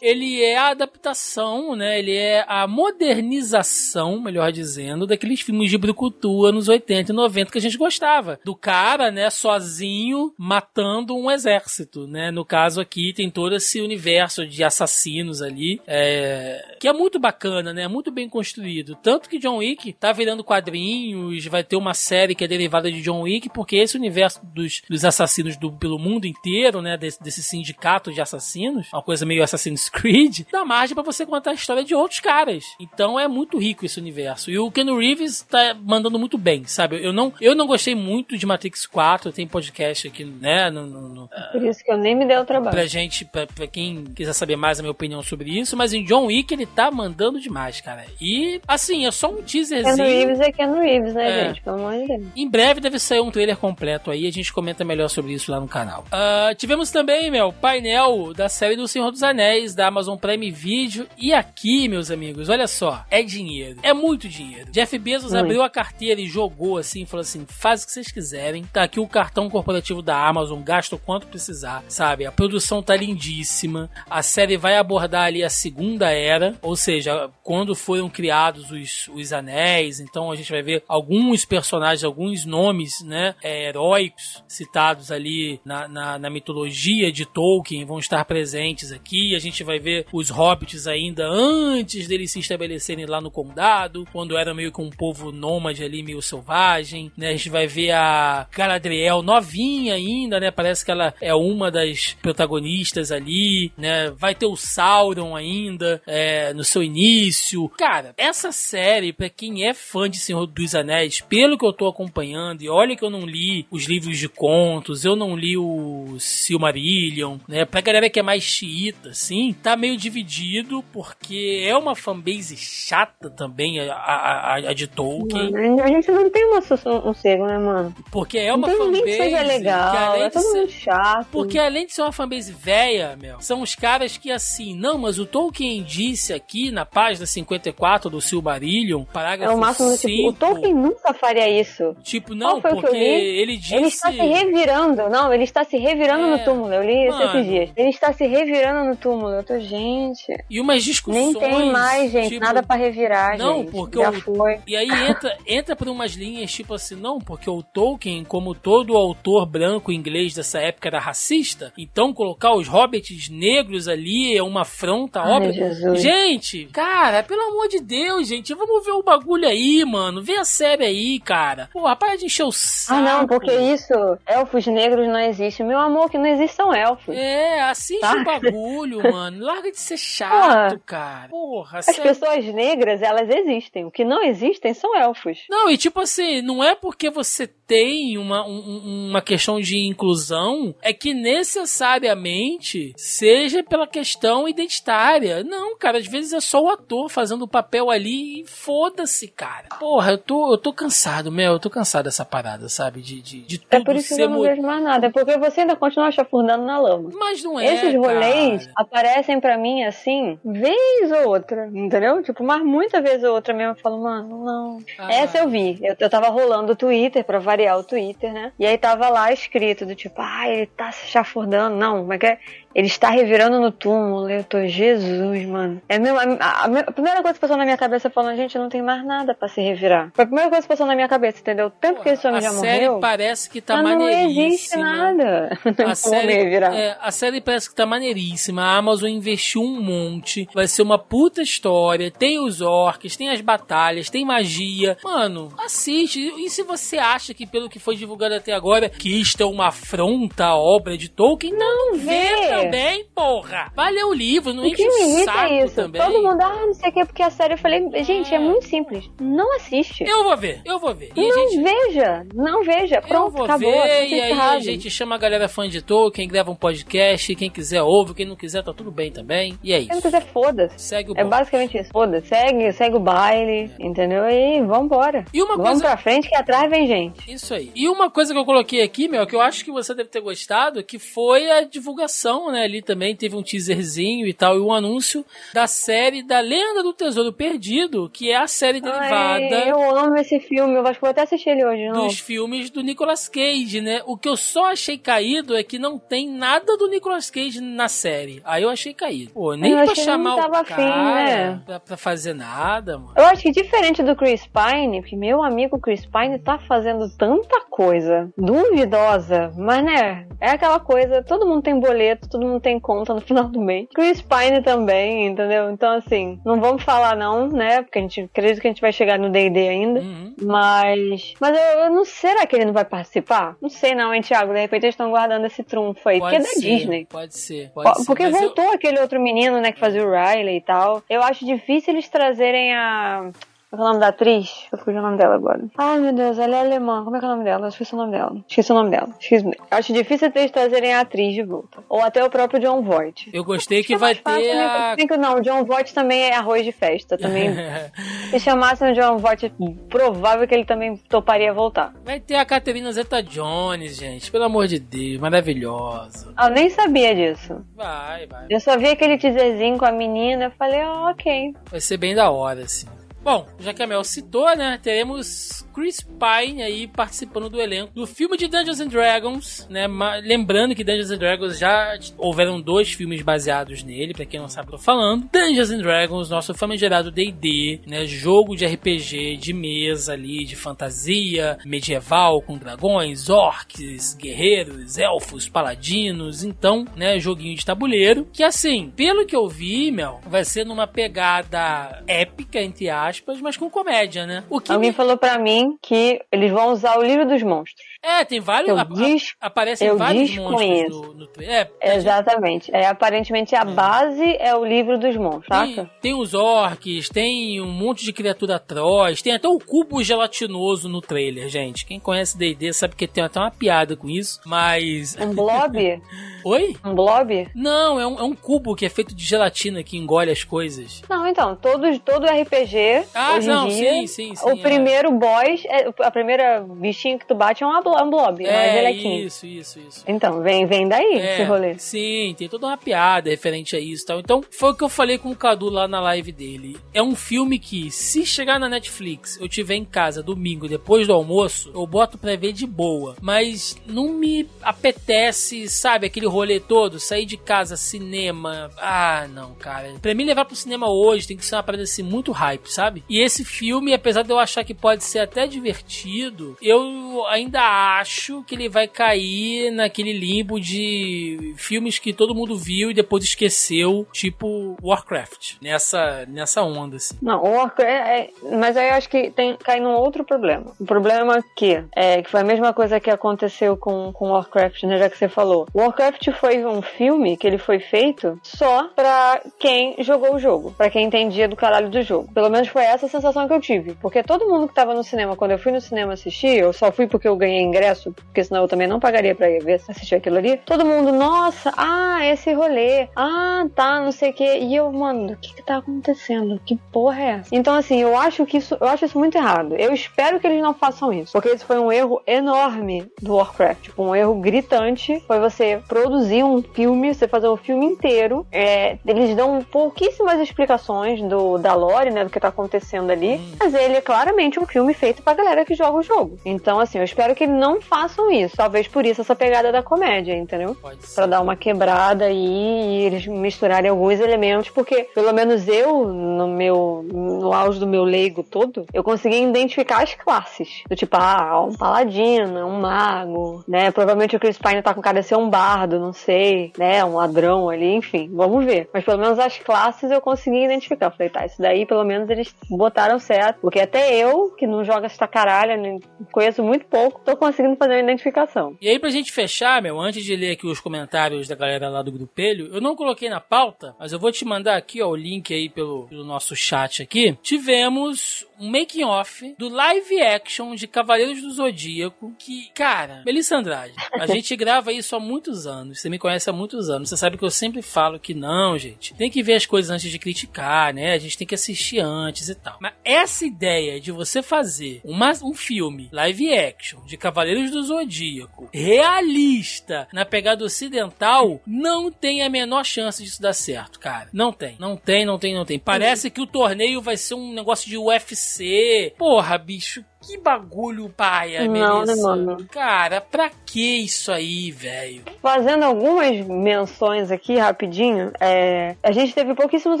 Ele é a adaptação, né? Ele é a modernização, melhor dizendo, daqueles filmes de brucutu anos 80 e 90 que a gente gostava. Do cara, né, sozinho, matando um exército, né? No caso aqui tem todo esse universo de assassinos ali, é, que é muito bacana, né? Muito bem construído. Tanto que John Wick tá virando quadrinhos, vai ter uma série que é derivada de John Wick, porque esse universo dos, dos assassinos do, pelo mundo inteiro, né? Desse, desse sindicato de assassinos, uma coisa meio Assassin's [laughs] Creed, dá margem pra você contar a história de outros caras. Então é muito rico esse universo. E o Ken Reeves tá mandando muito bem, sabe? Eu não, eu não gostei muito de Matrix 4, tem podcast aqui, né? No, no, no, Por isso que eu nem me dei o trabalho. pra gente, pra, pra quem quiser saber mais a minha opinião sobre isso, mas em John Wick ele tá mandando demais, cara. E, assim, é só um Ken teaserzinho. Reeves é Ken Reeves, né, É. gente? Pelo amor de Deus. Em breve deve sair um trailer completo aí, a gente comenta melhor sobre isso lá no canal. Ah, tivemos também, meu, painel da série do Senhor dos Anéis, da Amazon Prime Video. E aqui, meus amigos, olha só, é dinheiro. É muito dinheiro. Jeff Bezos Muito. abriu a carteira e jogou assim, falou assim: faz o que vocês quiserem. Tá aqui o cartão corporativo da Amazon, gasta o quanto precisar, sabe? A produção tá lindíssima. A série vai abordar ali a segunda era, ou seja, quando foram criados os, os anéis. Então a gente vai ver alguns personagens, alguns nomes, né, é, heróicos citados ali na, na, na mitologia de Tolkien vão estar presentes aqui. A gente vai ver os hobbits ainda antes deles se estabelecerem lá no condado, quando era meio que um povo nômade ali, meio selvagem, né? A gente vai ver a Galadriel novinha ainda, né? Parece que ela é uma das protagonistas ali, né? Vai ter o Sauron ainda é, no seu início. Cara, essa série, pra quem é fã de Senhor dos Anéis, pelo que eu tô acompanhando, e olha que eu não li os livros de contos, eu não li o Silmarillion, né? Pra galera que é mais xiita, assim, tá meio dividido, porque é uma fanbase chata também, a, a, a- de Tolkien. Mano, a gente não tem uma um sossego, né, mano? Porque é uma ninguém fanbase que seja que legal, além é todo ser- mundo chato. porque além de ser uma fanbase velha, meu, são os caras que assim, não, mas o Tolkien disse aqui na página 54 do Silmarillion, é parágrafo o máximo do tipo, o 5, Tolkien nunca faria isso. tipo, não, Qual foi o que eu porque ele disse... Ele está se revirando, não, ele está se revirando É, no túmulo. Eu li isso mano. esses dias. Ele está se revirando no túmulo. Eu tô, gente. E umas discussões... Nem tem mais, gente, tipo, nada pra revirar, Não, gente. porque Já o- foi. E aí entra, entra por umas linhas tipo assim, não, porque o Tolkien, como todo autor branco inglês dessa época era racista, então colocar os hobbits negros ali é uma afronta óbvia. Jesus. Gente, cara, pelo amor de Deus, gente, vamos ver o bagulho aí, mano. Vê a série aí, cara. Pô, rapaz, de encher o saco. Ah, não, porque isso, elfos negros não existe. Meu amor, que não existe são elfos. É, assiste Tá? o bagulho, [laughs] mano. Larga de ser chato, cara. Porra, As sério. pessoas negras, elas existem. O que não existem são elfos. Não, e tipo assim, não é porque você tem uma, um- um- uma questão de inclusão, é que necessariamente seja pela questão identitária. Não, cara, às vezes é só o ator fazendo o papel ali e foda-se, cara. Porra, eu tô, eu tô cansado, Mel, eu tô cansado dessa parada, sabe? De, de, de tudo É por isso que eu não vejo mais nada. É porque você ainda continua chafurdando na lama. Mas não é, Esses rolês cara. aparecem pra mim assim, vez ou outra, entendeu? Tipo, mas muita vez ou outra mesmo eu falo, mano, não. Ah. Essa eu vi. Eu, eu tava rolando o Twitter pra variar o Twitter, né? E aí tava lá escrito do tipo, ah, ele tá se chafurdando. Não, como é que é? Ele está revirando no túmulo. Eu tô, Jesus, mano. É mesmo, a, a, a, primeira coisa que passou na minha cabeça falando, gente, não tem mais nada pra se revirar. Foi a primeira coisa que passou na minha cabeça, entendeu? Tanto que esse homem já morreu. A série parece que tá maneiríssima. Não existe nada. A [laughs] série, revirar. É, a série parece que tá maneiríssima. A Amazon investiu um monte. Vai ser uma puta história. Tem os orcs, tem as batalhas, tem magia. Mano, assiste. E se você acha que pelo que foi divulgado até agora, que isto é uma afronta à obra de Tolkien, não, não vê. vê também, porra. Vai ler o livro, não o enche o saco é isso. também. Todo mundo, ah, não sei o que, porque a série eu falei, gente, é, é muito simples. Não assiste. Eu vou ver, eu vou ver. E não gente... veja, não veja. Pronto, eu vou acabou. Ver, e aí errado. a gente chama a galera fã de Tolkien, grava um podcast, quem quiser ouve, quem não quiser tá tudo bem também. E é isso. Quem não quiser, foda-se. Segue o É basicamente isso, foda-se. Segue, segue o baile, é. entendeu? E vambora. E uma Vamos coisa... pra frente que atrás vem gente. Isso aí. E uma coisa que eu coloquei aqui, meu, que eu acho que você deve ter gostado, que foi a divulgação, né? Ali também teve um teaserzinho e tal, e um anúncio da série da Lenda do Tesouro Perdido, que é a série derivada. Ai, eu amo esse filme, eu acho que vou até assistir ele hoje, não? Dos filmes do Nicolas Cage, né? O que eu só achei caído é que não tem nada do Nicolas Cage na série. Aí eu achei caído. Pô, nem eu pra chamar o cara afim, né? pra, pra, fazer nada, mano. Eu acho que diferente do Chris Pine, porque meu amigo Chris Pine tá fazendo tanta coisa duvidosa, mas né, é aquela coisa, todo mundo tem boleto, todo mundo tem conta no [laughs] final do mês. Chris Pine também, entendeu? Então assim, não vamos falar não, né? Porque a gente acredita que a gente vai chegar no D&D ainda, uhum. mas mas eu, eu, não será que ele não vai participar? Não sei não, hein, Thiago, de repente eles estão guardando esse trunfo aí, pode porque é da Disney. Pode ser, pode porque ser. voltou eu... aquele outro menino, né, que fazia o Riley e tal. Eu acho difícil eles trazerem a qual é o nome da atriz? Eu fugi o nome dela agora. Ai, meu Deus, ela é alemã. Como é que é o nome dela? Eu esqueci o nome dela. Esqueci o nome dela. Esqueci... Acho difícil eles trazerem a atriz de volta. Ou até o próprio John Voight. Eu gostei que, que vai ter a... Não, o John Voight também é arroz de festa. Também. [laughs] Se chamassem o John Voight, provável que ele também toparia voltar. Vai ter a Catherine Zeta-Jones, gente. Pelo amor de Deus. Maravilhosa. Eu nem sabia disso. Vai, vai. Eu só vi aquele teaserzinho com a menina. Eu falei, oh, ok. Vai ser bem da hora, assim. Bom, já que a Mel citou, né, teremos Chris Pine aí participando do elenco do filme de Dungeons and Dragons, né? Lembrando que Dungeons and Dragons já houveram dois filmes baseados nele, para quem não sabe, tô falando. Dungeons and Dragons, nosso famigerado D&D, né? Jogo de RPG de mesa ali, de fantasia medieval com dragões, orcs, guerreiros, elfos, paladinos, então, né? Joguinho de tabuleiro, que assim, pelo que eu vi, Mel, vai ser numa pegada épica entre aspas, mas com comédia, né? O que Alguém me... falou para mim que eles vão usar o livro dos monstros. É, tem vários. Eu a, a, aparecem eu vários monstros no, no é, tá Exatamente. É, aparentemente a é. base é o livro dos monstros, tem, Tem os orcs, tem um monte de criatura atroz, tem até o cubo gelatinoso no trailer, gente. Quem conhece D&D sabe que tem até uma piada com isso, mas... Um blob? [laughs] Oi? Um blob? Não, é um, é um cubo que é feito de gelatina que engole as coisas. Não, então, todo, todo RPG. Ah, hoje não, dia, sim, sim, sim. O é. primeiro boss, é, a primeira bichinho que tu bate é uma, um blob, é, é Isso, isso, isso. Então, vem, vem daí é, esse rolê. Sim, tem toda uma piada referente a isso e tal. Então, foi o que eu falei com o Cadu lá na live dele. É um filme que, se chegar na Netflix, eu tiver em casa domingo, depois do almoço, eu boto pra ver de boa. Mas não me apetece, sabe, aquele rolê todo, sair de casa, cinema. Ah, não, cara. Pra mim levar pro cinema hoje tem que ser uma parada assim muito hype, sabe? E esse filme, apesar de eu achar que pode ser até divertido, eu ainda acho que ele vai cair naquele limbo de filmes que todo mundo viu e depois esqueceu, tipo Warcraft, nessa, nessa onda, assim. Não, Warcraft, é, é, mas aí eu acho que tem, cai num outro problema. O problema que, é, que foi a mesma coisa que aconteceu com, com Warcraft, né, já que você falou. Warcraft foi um filme que ele foi feito só pra quem jogou o jogo, pra quem entendia do caralho do jogo. Pelo menos foi essa a sensação que eu tive. Porque todo mundo que tava no cinema, quando eu fui no cinema assistir, eu só fui porque eu ganhei ingresso, porque senão eu também não pagaria pra ir ver, assistir aquilo ali. Todo mundo, nossa, ah, esse rolê, ah, tá, não sei o que. E eu, mano, o que que tá acontecendo? Que porra é essa? Então, assim, eu acho que isso, eu acho isso muito errado. Eu espero que eles não façam isso, porque isso foi um erro enorme do Warcraft. Tipo, um erro gritante foi você produzir um filme, você fazer o filme inteiro. É, eles dão pouquíssimas explicações do, da lore, né? Do que tá acontecendo ali, hum. mas ele é claramente um filme feito pra galera que joga o jogo. Então, assim, eu espero que não façam isso. Talvez por isso essa pegada da comédia, entendeu? Pra dar uma quebrada aí e eles misturarem alguns elementos, porque pelo menos eu, no meu no auge do meu leigo todo, eu consegui identificar as classes. Do tipo, ah, um paladino, um mago, né? Provavelmente o Chris Pine tá com cara de ser um bardo, não sei, né? Um ladrão ali, enfim, vamos ver. Mas pelo menos as classes eu consegui identificar. Eu falei, tá, isso daí pelo menos eles botaram certo. Porque até eu, que não joga essa caralho, conheço muito pouco, tô conseguindo fazer uma identificação. E aí, pra gente fechar, meu, antes de ler aqui os comentários da galera lá do grupelho, eu não coloquei na pauta, mas eu vou te mandar aqui, ó, o link aí pelo, pelo nosso chat aqui. Tivemos um making off do live action de Cavaleiros do Zodíaco, que, cara, Melissa Andrade, a [laughs] gente grava isso há muitos anos, você me conhece há muitos anos, você sabe que eu sempre falo que não, gente, tem que ver as coisas antes de criticar, né? A gente tem que assistir antes e tal. Mas essa ideia de você fazer uma, um filme live action de Cavaleiros do Zodíaco realista na pegada ocidental não tem a menor chance disso dar certo, cara. Não tem, não tem, não tem, não tem. Parece que o torneio vai ser um negócio de UFC. Porra, bicho, que bagulho paia, Não, né, mano? Cara, pra que isso aí, velho? Fazendo algumas menções aqui, rapidinho, é, a gente teve pouquíssimos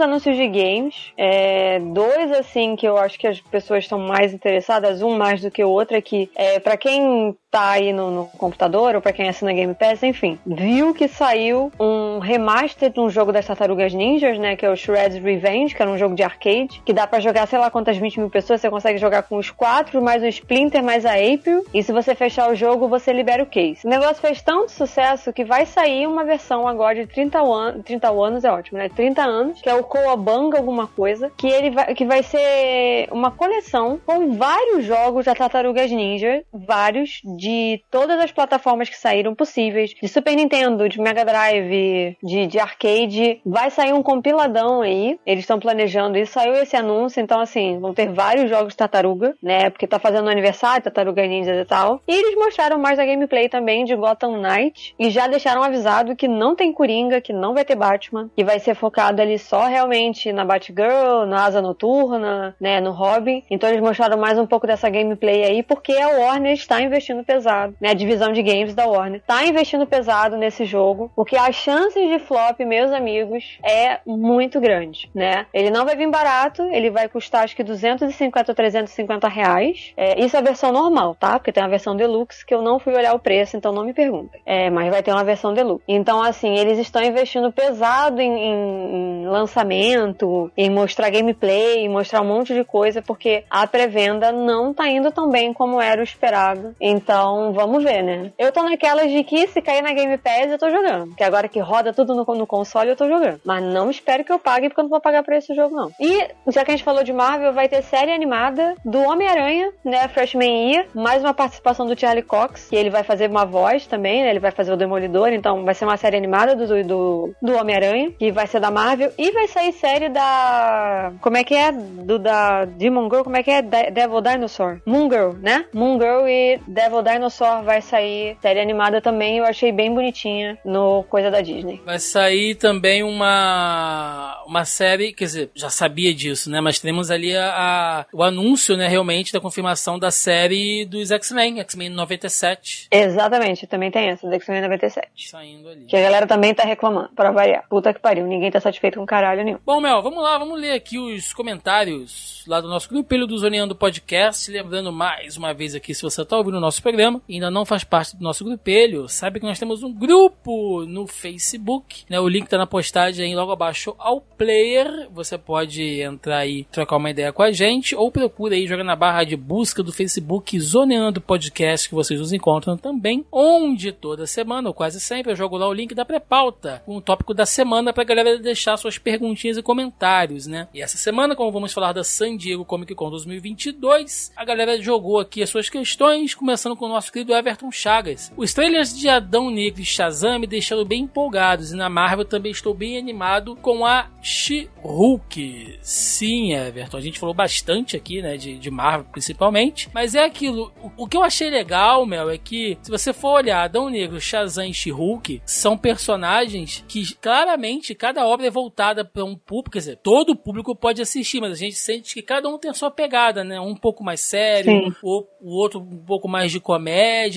anúncios de games. É, dois, assim, que eu acho que as pessoas estão mais interessadas, um mais do que o outro, é que, é, pra quem tá aí no, no computador, ou pra quem assina Game Pass, enfim, viu que saiu um remaster de um jogo das Tartarugas Ninjas, né, que é o Shred's Revenge, que era um jogo de arcade, que dá pra jogar, sei lá quantas 20 mil pessoas, você consegue jogar com os quatro, mais o Splinter, mais a April, e se você fechar o jogo, você libera o case. O negócio fez tanto sucesso que vai sair uma versão agora de 30, an 30 anos, é ótimo, né, 30 anos, que é o Coabanga alguma coisa, que ele vai, que vai ser uma coleção com vários jogos da Tartarugas Ninja, vários de todas as plataformas que saíram possíveis, de Super Nintendo, de Mega Drive, de, de arcade. Vai sair um compiladão aí, eles estão planejando isso. Saiu esse anúncio, então assim, vão ter vários jogos de tartaruga, né? Porque tá fazendo aniversário, Tartaruga Ninja e tal. E eles mostraram mais a gameplay também de Gotham Knight e já deixaram avisado que não tem Coringa, que não vai ter Batman, que vai ser focado ali só realmente na Batgirl, na Asa Noturna, né? No Robin. Então eles mostraram mais um pouco dessa gameplay aí, porque a Warner está investindo pesado, né? A divisão de games da Warner tá investindo pesado nesse jogo, porque as chances de flop, meus amigos, é muito grande, né? Ele não vai vir barato, ele vai custar acho que 250 ou 350 reais. É, isso é a versão normal, tá? Porque tem a versão deluxe que eu não fui olhar o preço, então não me perguntem. É, mas vai ter uma versão deluxe. Então, assim, eles estão investindo pesado em, em, em lançamento, em mostrar gameplay, em mostrar um monte de coisa, porque a pré-venda não tá indo tão bem como era o esperado. Então, então, vamos ver, né? Eu tô naquelas de que se cair na Game Pass, eu tô jogando. Que agora que roda tudo no, no console, eu tô jogando. Mas não espero que eu pague, porque eu não vou pagar pra esse jogo, não. E, já que a gente falou de Marvel, vai ter série animada do Homem-Aranha, né? Freshman Year. Mais uma participação do Charlie Cox, que ele vai fazer uma voz também, né? Ele vai fazer o Demolidor. Então, vai ser uma série animada do, do, do Homem-Aranha, que vai ser da Marvel. E vai sair série da. Como é que é? Do da Demon Girl, como é que é? Devil Dinosaur. Moon Girl, né? Moon Girl e Devil Dinosaur vai sair série animada também, eu achei bem bonitinha no Coisa da Disney. Vai sair também uma uma série, quer dizer, já sabia disso, né? Mas temos ali a, a o anúncio, né, realmente da confirmação da série dos X-Men, X-Men 97. Exatamente, também tem essa, do X-Men 97. Saindo ali. Que a galera também tá reclamando, para variar. Puta que pariu, ninguém tá satisfeito com caralho nenhum. Bom, Mel, vamos lá, vamos ler aqui os comentários lá do nosso grupo do Zoneando Podcast, lembrando mais uma vez aqui, se você tá ouvindo o nosso programa programa e ainda não faz parte do nosso grupelho, sabe que nós temos um grupo no Facebook, né? O link tá na postagem aí logo abaixo ao player. Você pode entrar aí trocar uma ideia com a gente ou procura aí, joga na barra de busca do Facebook Zoneando Podcast que vocês nos encontram também, onde toda semana ou quase sempre eu jogo lá o link da pré-pauta com o tópico da semana pra galera deixar suas perguntinhas e comentários, né? E essa semana, como vamos falar da San Diego Comic Con 2022, a galera jogou aqui as suas questões, começando com com o nosso querido Everton Chagas. Os trailers de Adão Negro e Shazam me deixaram bem empolgados e na Marvel também estou bem animado com a She-Hulk. Sim, Everton, a gente falou bastante aqui, né, de, de Marvel principalmente, mas é aquilo, o, o, que eu achei legal, Mel, é que se você for olhar Adão Negro, Shazam e She-Hulk, são personagens que claramente cada obra é voltada para um público, quer dizer, todo o público pode assistir, mas a gente sente que cada um tem a sua pegada, né, um pouco mais sério, o, o outro um pouco mais de comédia,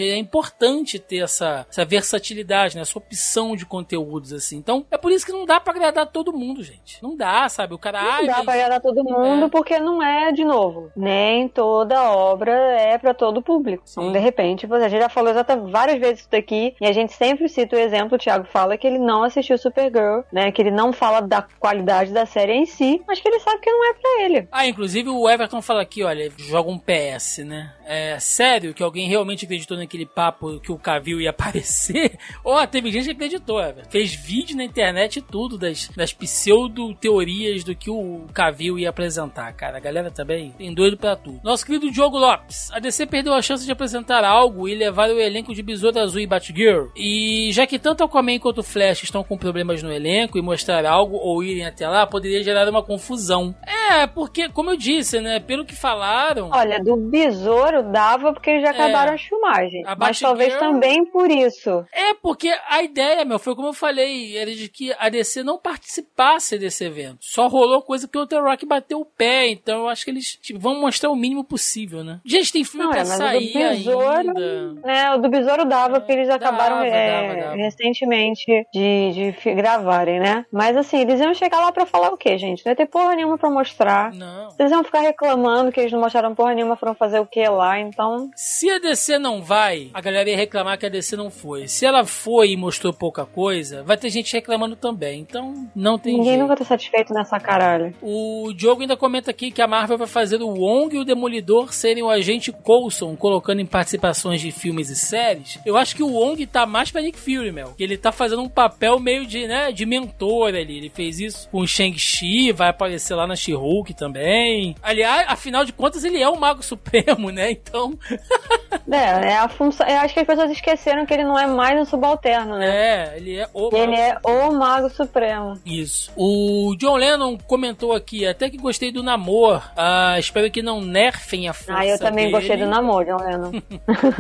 e é importante ter essa, essa versatilidade, né, essa opção de conteúdos, assim. Então, é por isso que não dá para agradar todo mundo, gente. Não dá, sabe? O cara. Não dá pra agradar todo mundo, é. porque não é, de novo, nem toda obra é para todo público. Sim. Então, de repente, a gente já falou exatamente várias vezes isso daqui, e a gente sempre cita o exemplo, o Thiago fala que ele não assistiu Supergirl, né? Que ele não fala da qualidade da série em si, mas que ele sabe que não é para ele. Ah, inclusive o Everton fala aqui, olha, joga um PS, né? É sério que alguém realmente acreditou naquele papo que o Cavill ia [laughs] aparecer? Ó, oh, teve gente que acreditou. Fez vídeo na internet e tudo das, das pseudo-teorias do que o Cavill ia apresentar, cara. A galera também tem doido pra tudo. Nosso querido Diogo Lopes. A DC perdeu a chance de apresentar algo e levar o elenco de Besouro Azul e Batgirl. E já que tanto Aquaman quanto o Flash estão com problemas no elenco e mostrar algo ou irem até lá, poderia gerar uma confusão. É, porque, como eu disse, né, pelo que falaram... Olha, do Besouro dava porque eles já é, acabaram as filmagens. Mas talvez também por isso. É, porque a ideia, meu, foi como eu falei, era de que a DC não participasse desse evento. Só rolou coisa que o The Rock bateu o pé, então eu acho que eles tipo, vão mostrar o mínimo possível, né? Gente, tem filme não, pra é, sair Besouro, ainda. É, o do Besouro dava, é, porque eles acabaram dava, é, dava, dava. recentemente de, de gravarem, né? Mas assim, eles iam chegar lá pra falar o quê, gente? Não ia ter porra nenhuma pra mostrar. Não. Eles iam ficar reclamando que eles não mostraram porra nenhuma, foram fazer o que lá, então... Se a DC não vai, a galera ia reclamar que a DC não foi. Se ela foi e mostrou pouca coisa, vai ter gente reclamando também. Então, não tem Ninguém jeito. nunca tá satisfeito nessa caralho. O Diogo ainda comenta aqui que a Marvel vai fazer o Wong e o Demolidor serem o agente Coulson, colocando em participações de filmes e séries. Eu acho que o Wong tá mais pra Nick Fury, Mel. Ele tá fazendo um papel meio de, né, de mentor ali. Ele fez isso com o Shang-Chi, vai aparecer lá na She-Hulk também. Aliás, afinal de contas, ele é o Mago Supremo, né? Então. [laughs] é, é a função. Eu acho que as pessoas esqueceram que ele não é mais um subalterno, né? É, ele é o. Ele é o Mago Supremo. Isso. O John Lennon comentou aqui, até que gostei do namoro. Ah, espero que não nerfem a força Ah, eu também dele. gostei do namoro, John Lennon.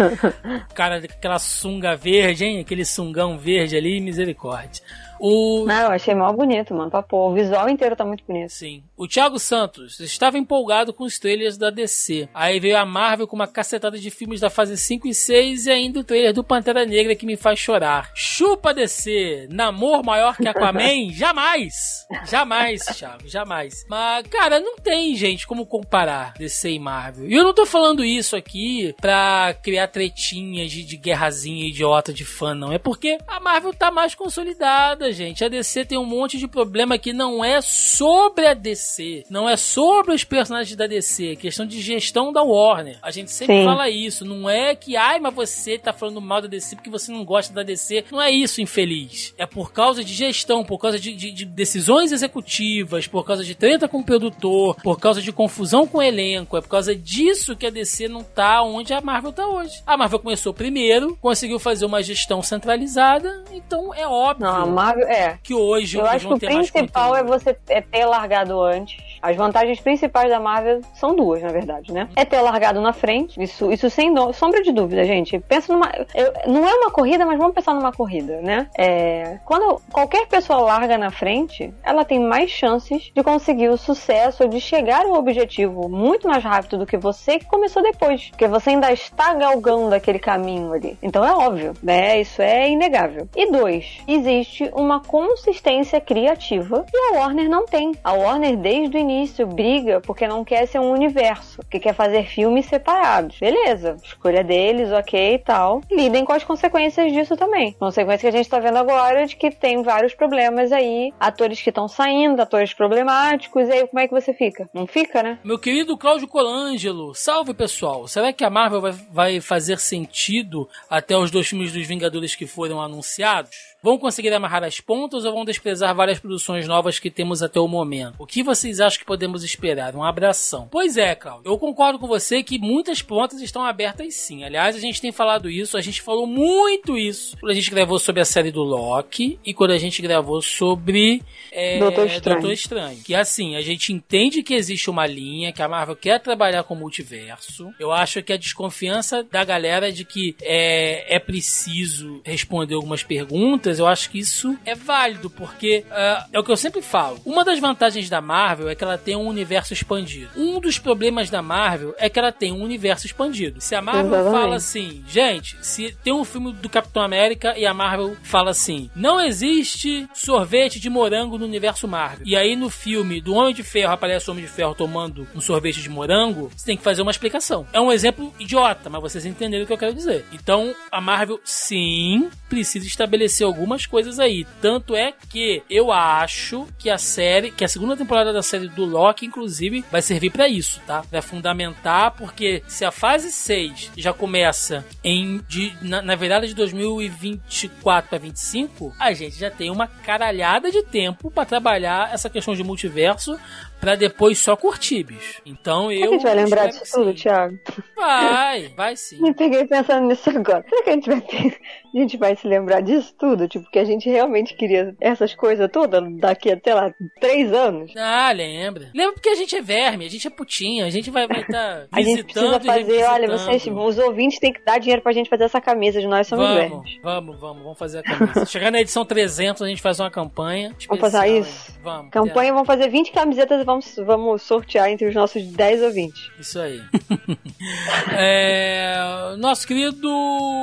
[laughs] Cara, aquela sunga verde, hein? Aquele sungão verde ali, misericórdia. O... Não, eu achei mal bonito, mano. Pra pôr. O visual inteiro tá muito bonito. Sim. O Thiago Santos estava empolgado com os trailers da DC. Aí veio a Marvel com uma cacetada de filmes da fase 5 e 6 e ainda o trailer do Pantera Negra que me faz chorar. Chupa DC! Namor maior que Aquaman? [laughs] jamais! Jamais, Thiago, jamais. Mas, cara, não tem, gente, como comparar DC e Marvel. E eu não tô falando isso aqui pra criar tretinhas de, de guerrazinha idiota de fã, não. É porque a Marvel tá mais consolidada, gente. A DC tem um monte de problema que não é sobre a DC, não é sobre os personagens da DC, é questão de gestão da Warner. A gente sempre Sim. fala isso, não é que, ai, mas você tá falando mal da DC porque você não gosta da DC. Não é isso, infeliz. É por causa de gestão, por causa de, de, de decisões executivas, por causa de treta com o produtor, por causa de confusão com o elenco. É por causa disso que a DC não tá onde a Marvel tá hoje. A Marvel começou primeiro, conseguiu fazer uma gestão centralizada, então é óbvio. Não, a Marvel é. Que hoje eu acho que o principal é você é ter largado antes. As vantagens principais da Marvel são duas, na verdade, né? É ter largado na frente, isso, isso sem no, sombra de dúvida, gente. Pensa numa. Eu, não é uma corrida, mas vamos pensar numa corrida, né? É, quando qualquer pessoa larga na frente, ela tem mais chances de conseguir o sucesso, de chegar ao objetivo muito mais rápido do que você que começou depois. Porque você ainda está galgando aquele caminho ali. Então é óbvio, né? Isso é inegável. E dois, existe uma consistência criativa e a Warner não tem. A Warner, desde o início, briga porque não quer ser um universo, que quer fazer filmes separados. Beleza, escolha deles, ok e tal. Lidem com as consequências disso também. Consequência que a gente tá vendo agora de que tem vários problemas aí, atores que estão saindo, atores problemáticos, e aí como é que você fica? Não fica, né? Meu querido Cláudio Colangelo, salve pessoal. Será que a Marvel vai, vai fazer sentido até os dois filmes dos Vingadores que foram anunciados? Vão conseguir amarrar as pontas ou vão desprezar várias produções novas que temos até o momento? O que vocês acham que podemos esperar? Um abração. Pois é, Claudio. Eu concordo com você que muitas pontas estão abertas sim. Aliás, a gente tem falado isso, a gente falou muito isso quando a gente gravou sobre a série do Loki e quando a gente gravou sobre é, Doutor Estranho. Doutor Estranho. Que assim, a gente entende que existe uma linha, que a Marvel quer trabalhar com o multiverso. Eu acho que a desconfiança da galera de que é, é preciso responder algumas perguntas, eu acho que isso é válido, porque uh, é o que eu sempre falo. Uma das vantagens da Marvel é que ela tem um universo expandido. Um dos problemas da Marvel é que ela tem um universo expandido. Se a Marvel Exatamente. fala assim, gente, se tem um filme do Capitão América e a Marvel fala assim, não existe sorvete de morango no universo Marvel. E aí no filme do Homem de Ferro aparece o Homem de Ferro tomando um sorvete de morango, você tem que fazer uma explicação. É um exemplo idiota, mas vocês entenderam o que eu quero dizer. Então, a Marvel, sim, precisa estabelecer algumas coisas aí. Tanto é que eu acho que a série, que a segunda temporada da série do Loki, inclusive, vai servir pra isso, tá? Vai fundamentar, porque se a fase 6 já começa em de, na, na virada de 2024 para 25, a gente já tem uma caralhada de tempo pra trabalhar essa questão de multiverso pra depois só curtir, bicho. Então Será eu. que a gente vai lembrar disso tudo. Thiago? Vai, vai [laughs] sim. Me peguei pensando nisso agora. Será que a gente vai, a gente vai se lembrar disso tudo? Tipo, que a gente realmente queria essas coisas todas daqui até lá, três anos? Ah, lembra. Lembra porque a gente é verme, a gente é putinha, a gente vai estar tá [laughs] A gente visitando precisa fazer, olha, vocês, os ouvintes têm que dar dinheiro pra gente fazer essa camisa de nós somos Vamos, vermes. vamos, vamos, vamos fazer a camisa. Chegar na edição 300, a gente faz uma campanha. Vamos fazer especial, isso? hein? Vamos. Campanha, vamos fazer 20 camisetas e vamos, vamos sortear entre os nossos 10 ouvintes. Isso aí. [laughs] É, nosso querido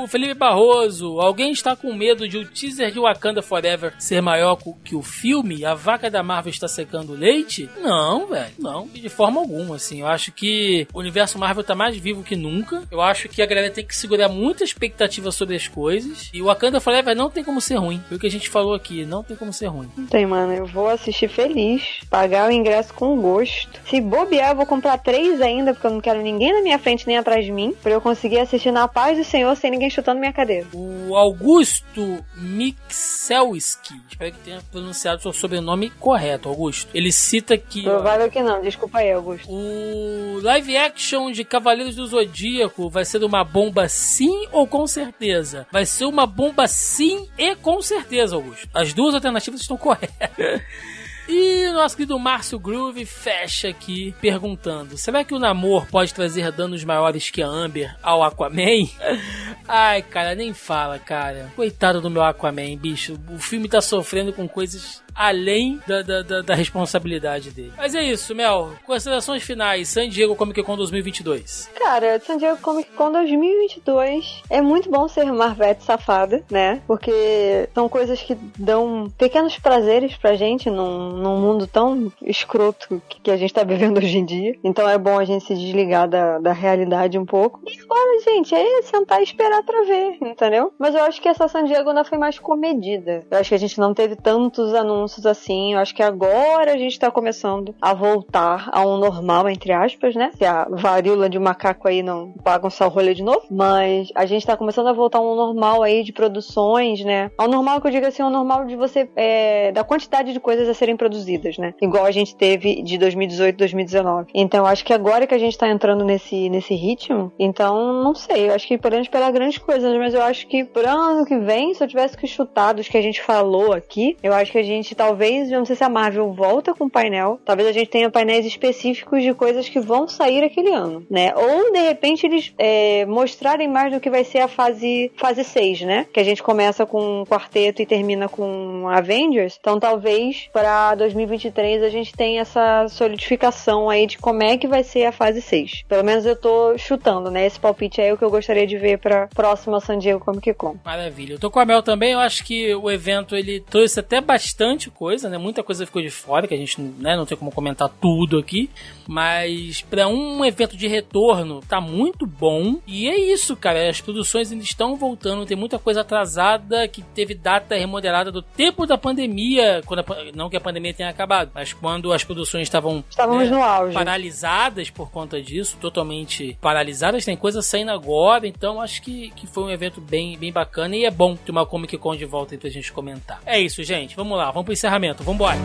Felipe Barroso, alguém está com medo de o teaser de Wakanda Forever ser maior que o filme? A vaca da Marvel está secando leite? Não, velho, não, de forma alguma, assim. Eu acho que o universo Marvel tá mais vivo que nunca. Eu acho que a galera tem que segurar muita expectativa sobre as coisas. E o Wakanda Forever não tem como ser ruim. Foi o que a gente falou aqui, não tem como ser ruim. Não tem, mano. Eu vou assistir feliz, pagar o ingresso com gosto. Se bobear, eu vou comprar três ainda, porque eu não quero ninguém na minha frente nem atrás de mim, pra eu conseguir assistir na paz do Senhor sem ninguém chutando minha cadeira. O Augusto Mikselski, espero que tenha pronunciado seu sobrenome correto, Augusto. Ele cita que ó, Provável que não, desculpa aí, Augusto. o live action de Cavaleiros do Zodíaco vai ser uma bomba sim ou com certeza? Vai ser uma bomba sim e com certeza, Augusto. As duas alternativas estão corretas. [laughs] E o nosso querido Márcio Groove fecha aqui perguntando: será que o namoro pode trazer danos maiores que a Amber ao Aquaman? [laughs] Ai, cara, nem fala, cara. Coitado do meu Aquaman, bicho. O filme tá sofrendo com coisas além da, da, da- da responsabilidade dele. Mas é isso, Mel. Considerações finais: San Diego Comic Con 2022. Cara, San Diego Comic Con 2022 é muito bom ser Marvete safada, né? Porque são coisas que dão pequenos prazeres pra gente num, num mundo tão escroto que, que a gente tá vivendo hoje em dia. Então é bom a gente se desligar da, da realidade um pouco. E agora, gente, é sentar e esperar pra ver, entendeu? Mas eu acho que essa San Diego ainda foi mais comedida. Eu acho que a gente não teve tantos anúncios assim. Eu acho que agora a gente tá começando a voltar a um normal, entre aspas, né? Se a varíola de macaco aí não bagunçar o rolê de novo. Mas a gente tá começando a voltar a um normal aí de produções, né? Ao normal que eu digo assim, ao normal de você. É, da quantidade de coisas a serem produzidas, né? Igual a gente teve de 2018 2019. Então eu acho que agora que a gente tá entrando nesse, nesse ritmo, então não sei. Eu acho que podemos esperar grandes coisas, mas eu acho que pro ano que vem, se eu tivesse que chutar dos que a gente falou aqui, eu acho que a gente talvez, eu não sei se a Marvel volta com painel, talvez a gente tenha painéis específicos de coisas que vão sair aquele ano, né? Ou de repente eles é, mostrarem mais do que vai ser a fase fase 6, né? Que a gente começa com um quarteto e termina com Avengers. Então talvez para 2023 a gente tenha essa solidificação aí de como é que vai ser a fase 6. Pelo menos eu tô chutando, né? Esse palpite aí é o que eu gostaria de ver pra próxima San Diego Comic Con. Maravilha. Eu tô com a Mel também. Eu acho que o evento ele trouxe até bastante bastante coisa, né? Muita coisa ficou de fora, que a gente né, não tem como comentar tudo aqui. Mas para um evento de retorno, tá muito bom. E é isso, cara. As produções ainda estão voltando. Tem muita coisa atrasada que teve data remodelada do tempo da pandemia. Quando a, não que a pandemia tenha acabado, mas quando as produções estavam Estávamos né, no auge. paralisadas por conta disso, totalmente paralisadas. Tem coisa saindo agora. Então acho que, que foi um evento bem, bem bacana. E é bom ter uma Comic Con de volta aí pra gente comentar. É isso, gente. Vamos lá. Vamos pro encerramento. Vambora.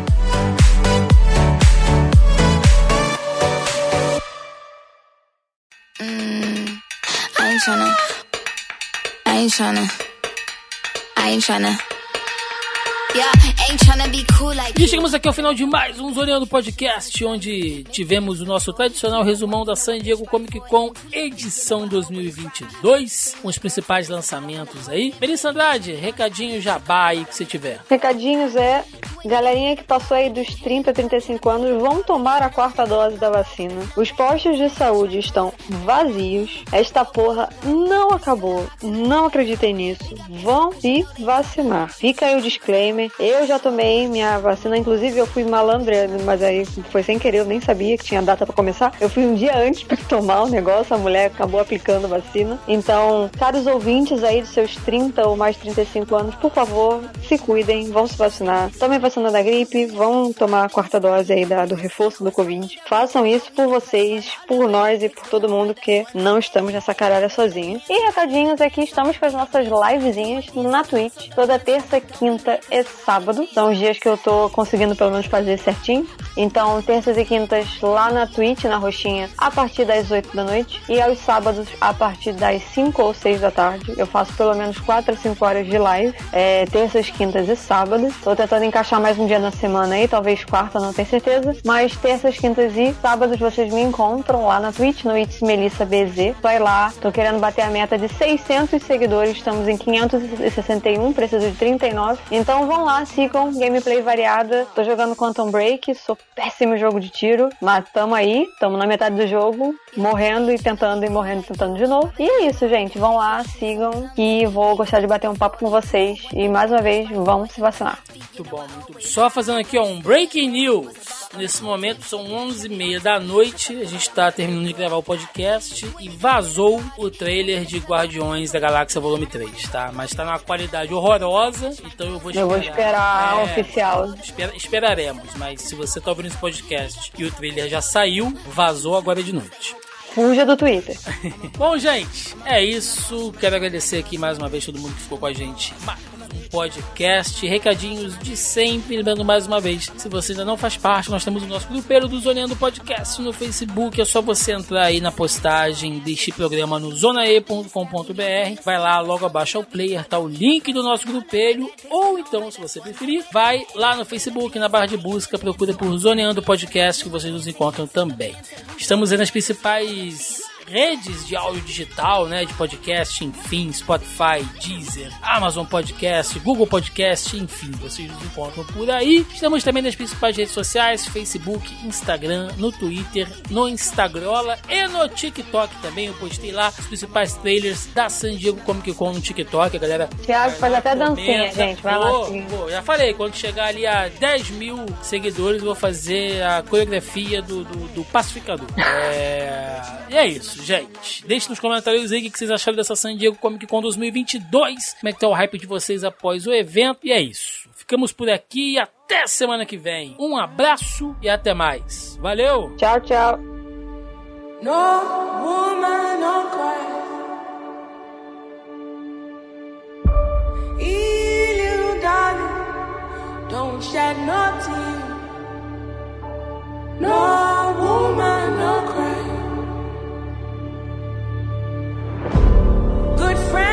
Mm, I ain't tryna. I ain't tryna. I ain't tryna. E chegamos aqui ao final de mais um Zoneando Podcast, onde tivemos o nosso tradicional resumão da San Diego Comic Con edição 2022, com os principais lançamentos aí. Melissa Andrade, recadinho jabá aí que você tiver. Recadinhos é, galerinha que passou aí dos 30, 35 anos, vão tomar a quarta dose da vacina. Os postos de saúde estão vazios. Esta porra não acabou. Não acreditem nisso. Vão se vacinar. Fica aí o disclaimer eu já tomei minha vacina, inclusive eu fui malandra, mas aí foi sem querer, eu nem sabia que tinha data para começar. Eu fui um dia antes para [laughs] tomar o negócio, a mulher acabou aplicando a vacina. Então, caros ouvintes aí de seus 30 ou mais 35 anos, por favor, se cuidem, vão se vacinar. Tomem vacina da gripe, vão tomar a quarta dose aí da, do reforço do Covid. Façam isso por vocês, por nós e por todo mundo, porque não estamos nessa caralho sozinhos. E recadinhos aqui, estamos com as nossas livezinhas na Twitch, toda terça, quinta e sábado. São os dias que eu tô conseguindo pelo menos fazer certinho. Então, terças e quintas lá na Twitch, na roxinha, a partir das 8 da noite. E aos sábados, a partir das 5 ou 6 da tarde. Eu faço pelo menos 4 a 5 horas de live. É, terças, quintas e sábados. Tô tentando encaixar mais um dia na semana aí, talvez quarta, não tenho certeza. Mas terças, quintas e sábados vocês me encontram lá na Twitch, no It's Melissa BZ. Vai lá, tô querendo bater a meta de 600 seguidores. Estamos em 561, preciso de 39. Então vão lá, sigam gameplay variada. Tô jogando Quantum Break, sou péssimo jogo de tiro, mas tamo aí, tamo na metade do jogo, morrendo e tentando e morrendo e tentando de novo. E é isso, gente. Vão lá, sigam e vou gostar de bater um papo com vocês. E mais uma vez, vão se vacinar. Muito bom, muito bom. Só fazendo aqui ó, um breaking news. Nesse momento são 11h30 da noite. A gente está terminando de gravar o podcast e vazou o trailer de Guardiões da Galáxia Volume 3, tá? Mas está numa qualidade horrorosa, então eu vou esperar. Eu vou esperar é, oficial. Espera, esperaremos, mas se você está ouvindo esse podcast e o trailer já saiu, vazou agora de noite. Fuja do Twitter. [laughs] Bom, gente, é isso. Quero agradecer aqui mais uma vez todo mundo que ficou com a gente podcast, recadinhos de sempre. Lembrando mais uma vez, se você ainda não faz parte, nós temos o nosso grupeiro do Zoneando Podcast no Facebook. É só você entrar aí na postagem deste programa no zonae.com.br. Vai lá, logo abaixo ao player, tá o link do nosso grupelho. Ou então, se você preferir, vai lá no Facebook, na barra de busca, procura por Zoneando Podcast que vocês nos encontram também. Estamos aí nas principais redes de áudio digital, né, de podcast, enfim, Spotify, Deezer, Amazon Podcast, Google Podcast, enfim, vocês nos encontram por aí. Estamos também nas principais redes sociais, Facebook, Instagram, no Twitter, no Instagrola e no TikTok também. Eu postei lá os principais trailers da San Diego Comic Con no TikTok, a galera. Thiago faz até dancinha, gente. Vai lá sim. Pô, já falei, quando chegar ali a 10 mil seguidores, eu vou fazer a coreografia do, do, do pacificador. É... E é isso gente. Deixe nos comentários aí o que vocês acharam dessa San Diego Comic Con 2022. Como é que tá o hype de vocês após o evento. E é isso. Ficamos por aqui e até semana que vem. Um abraço e até mais. Valeu! Tchau, tchau. No woman, no cry. don't shed no tear. No woman, no cry. In this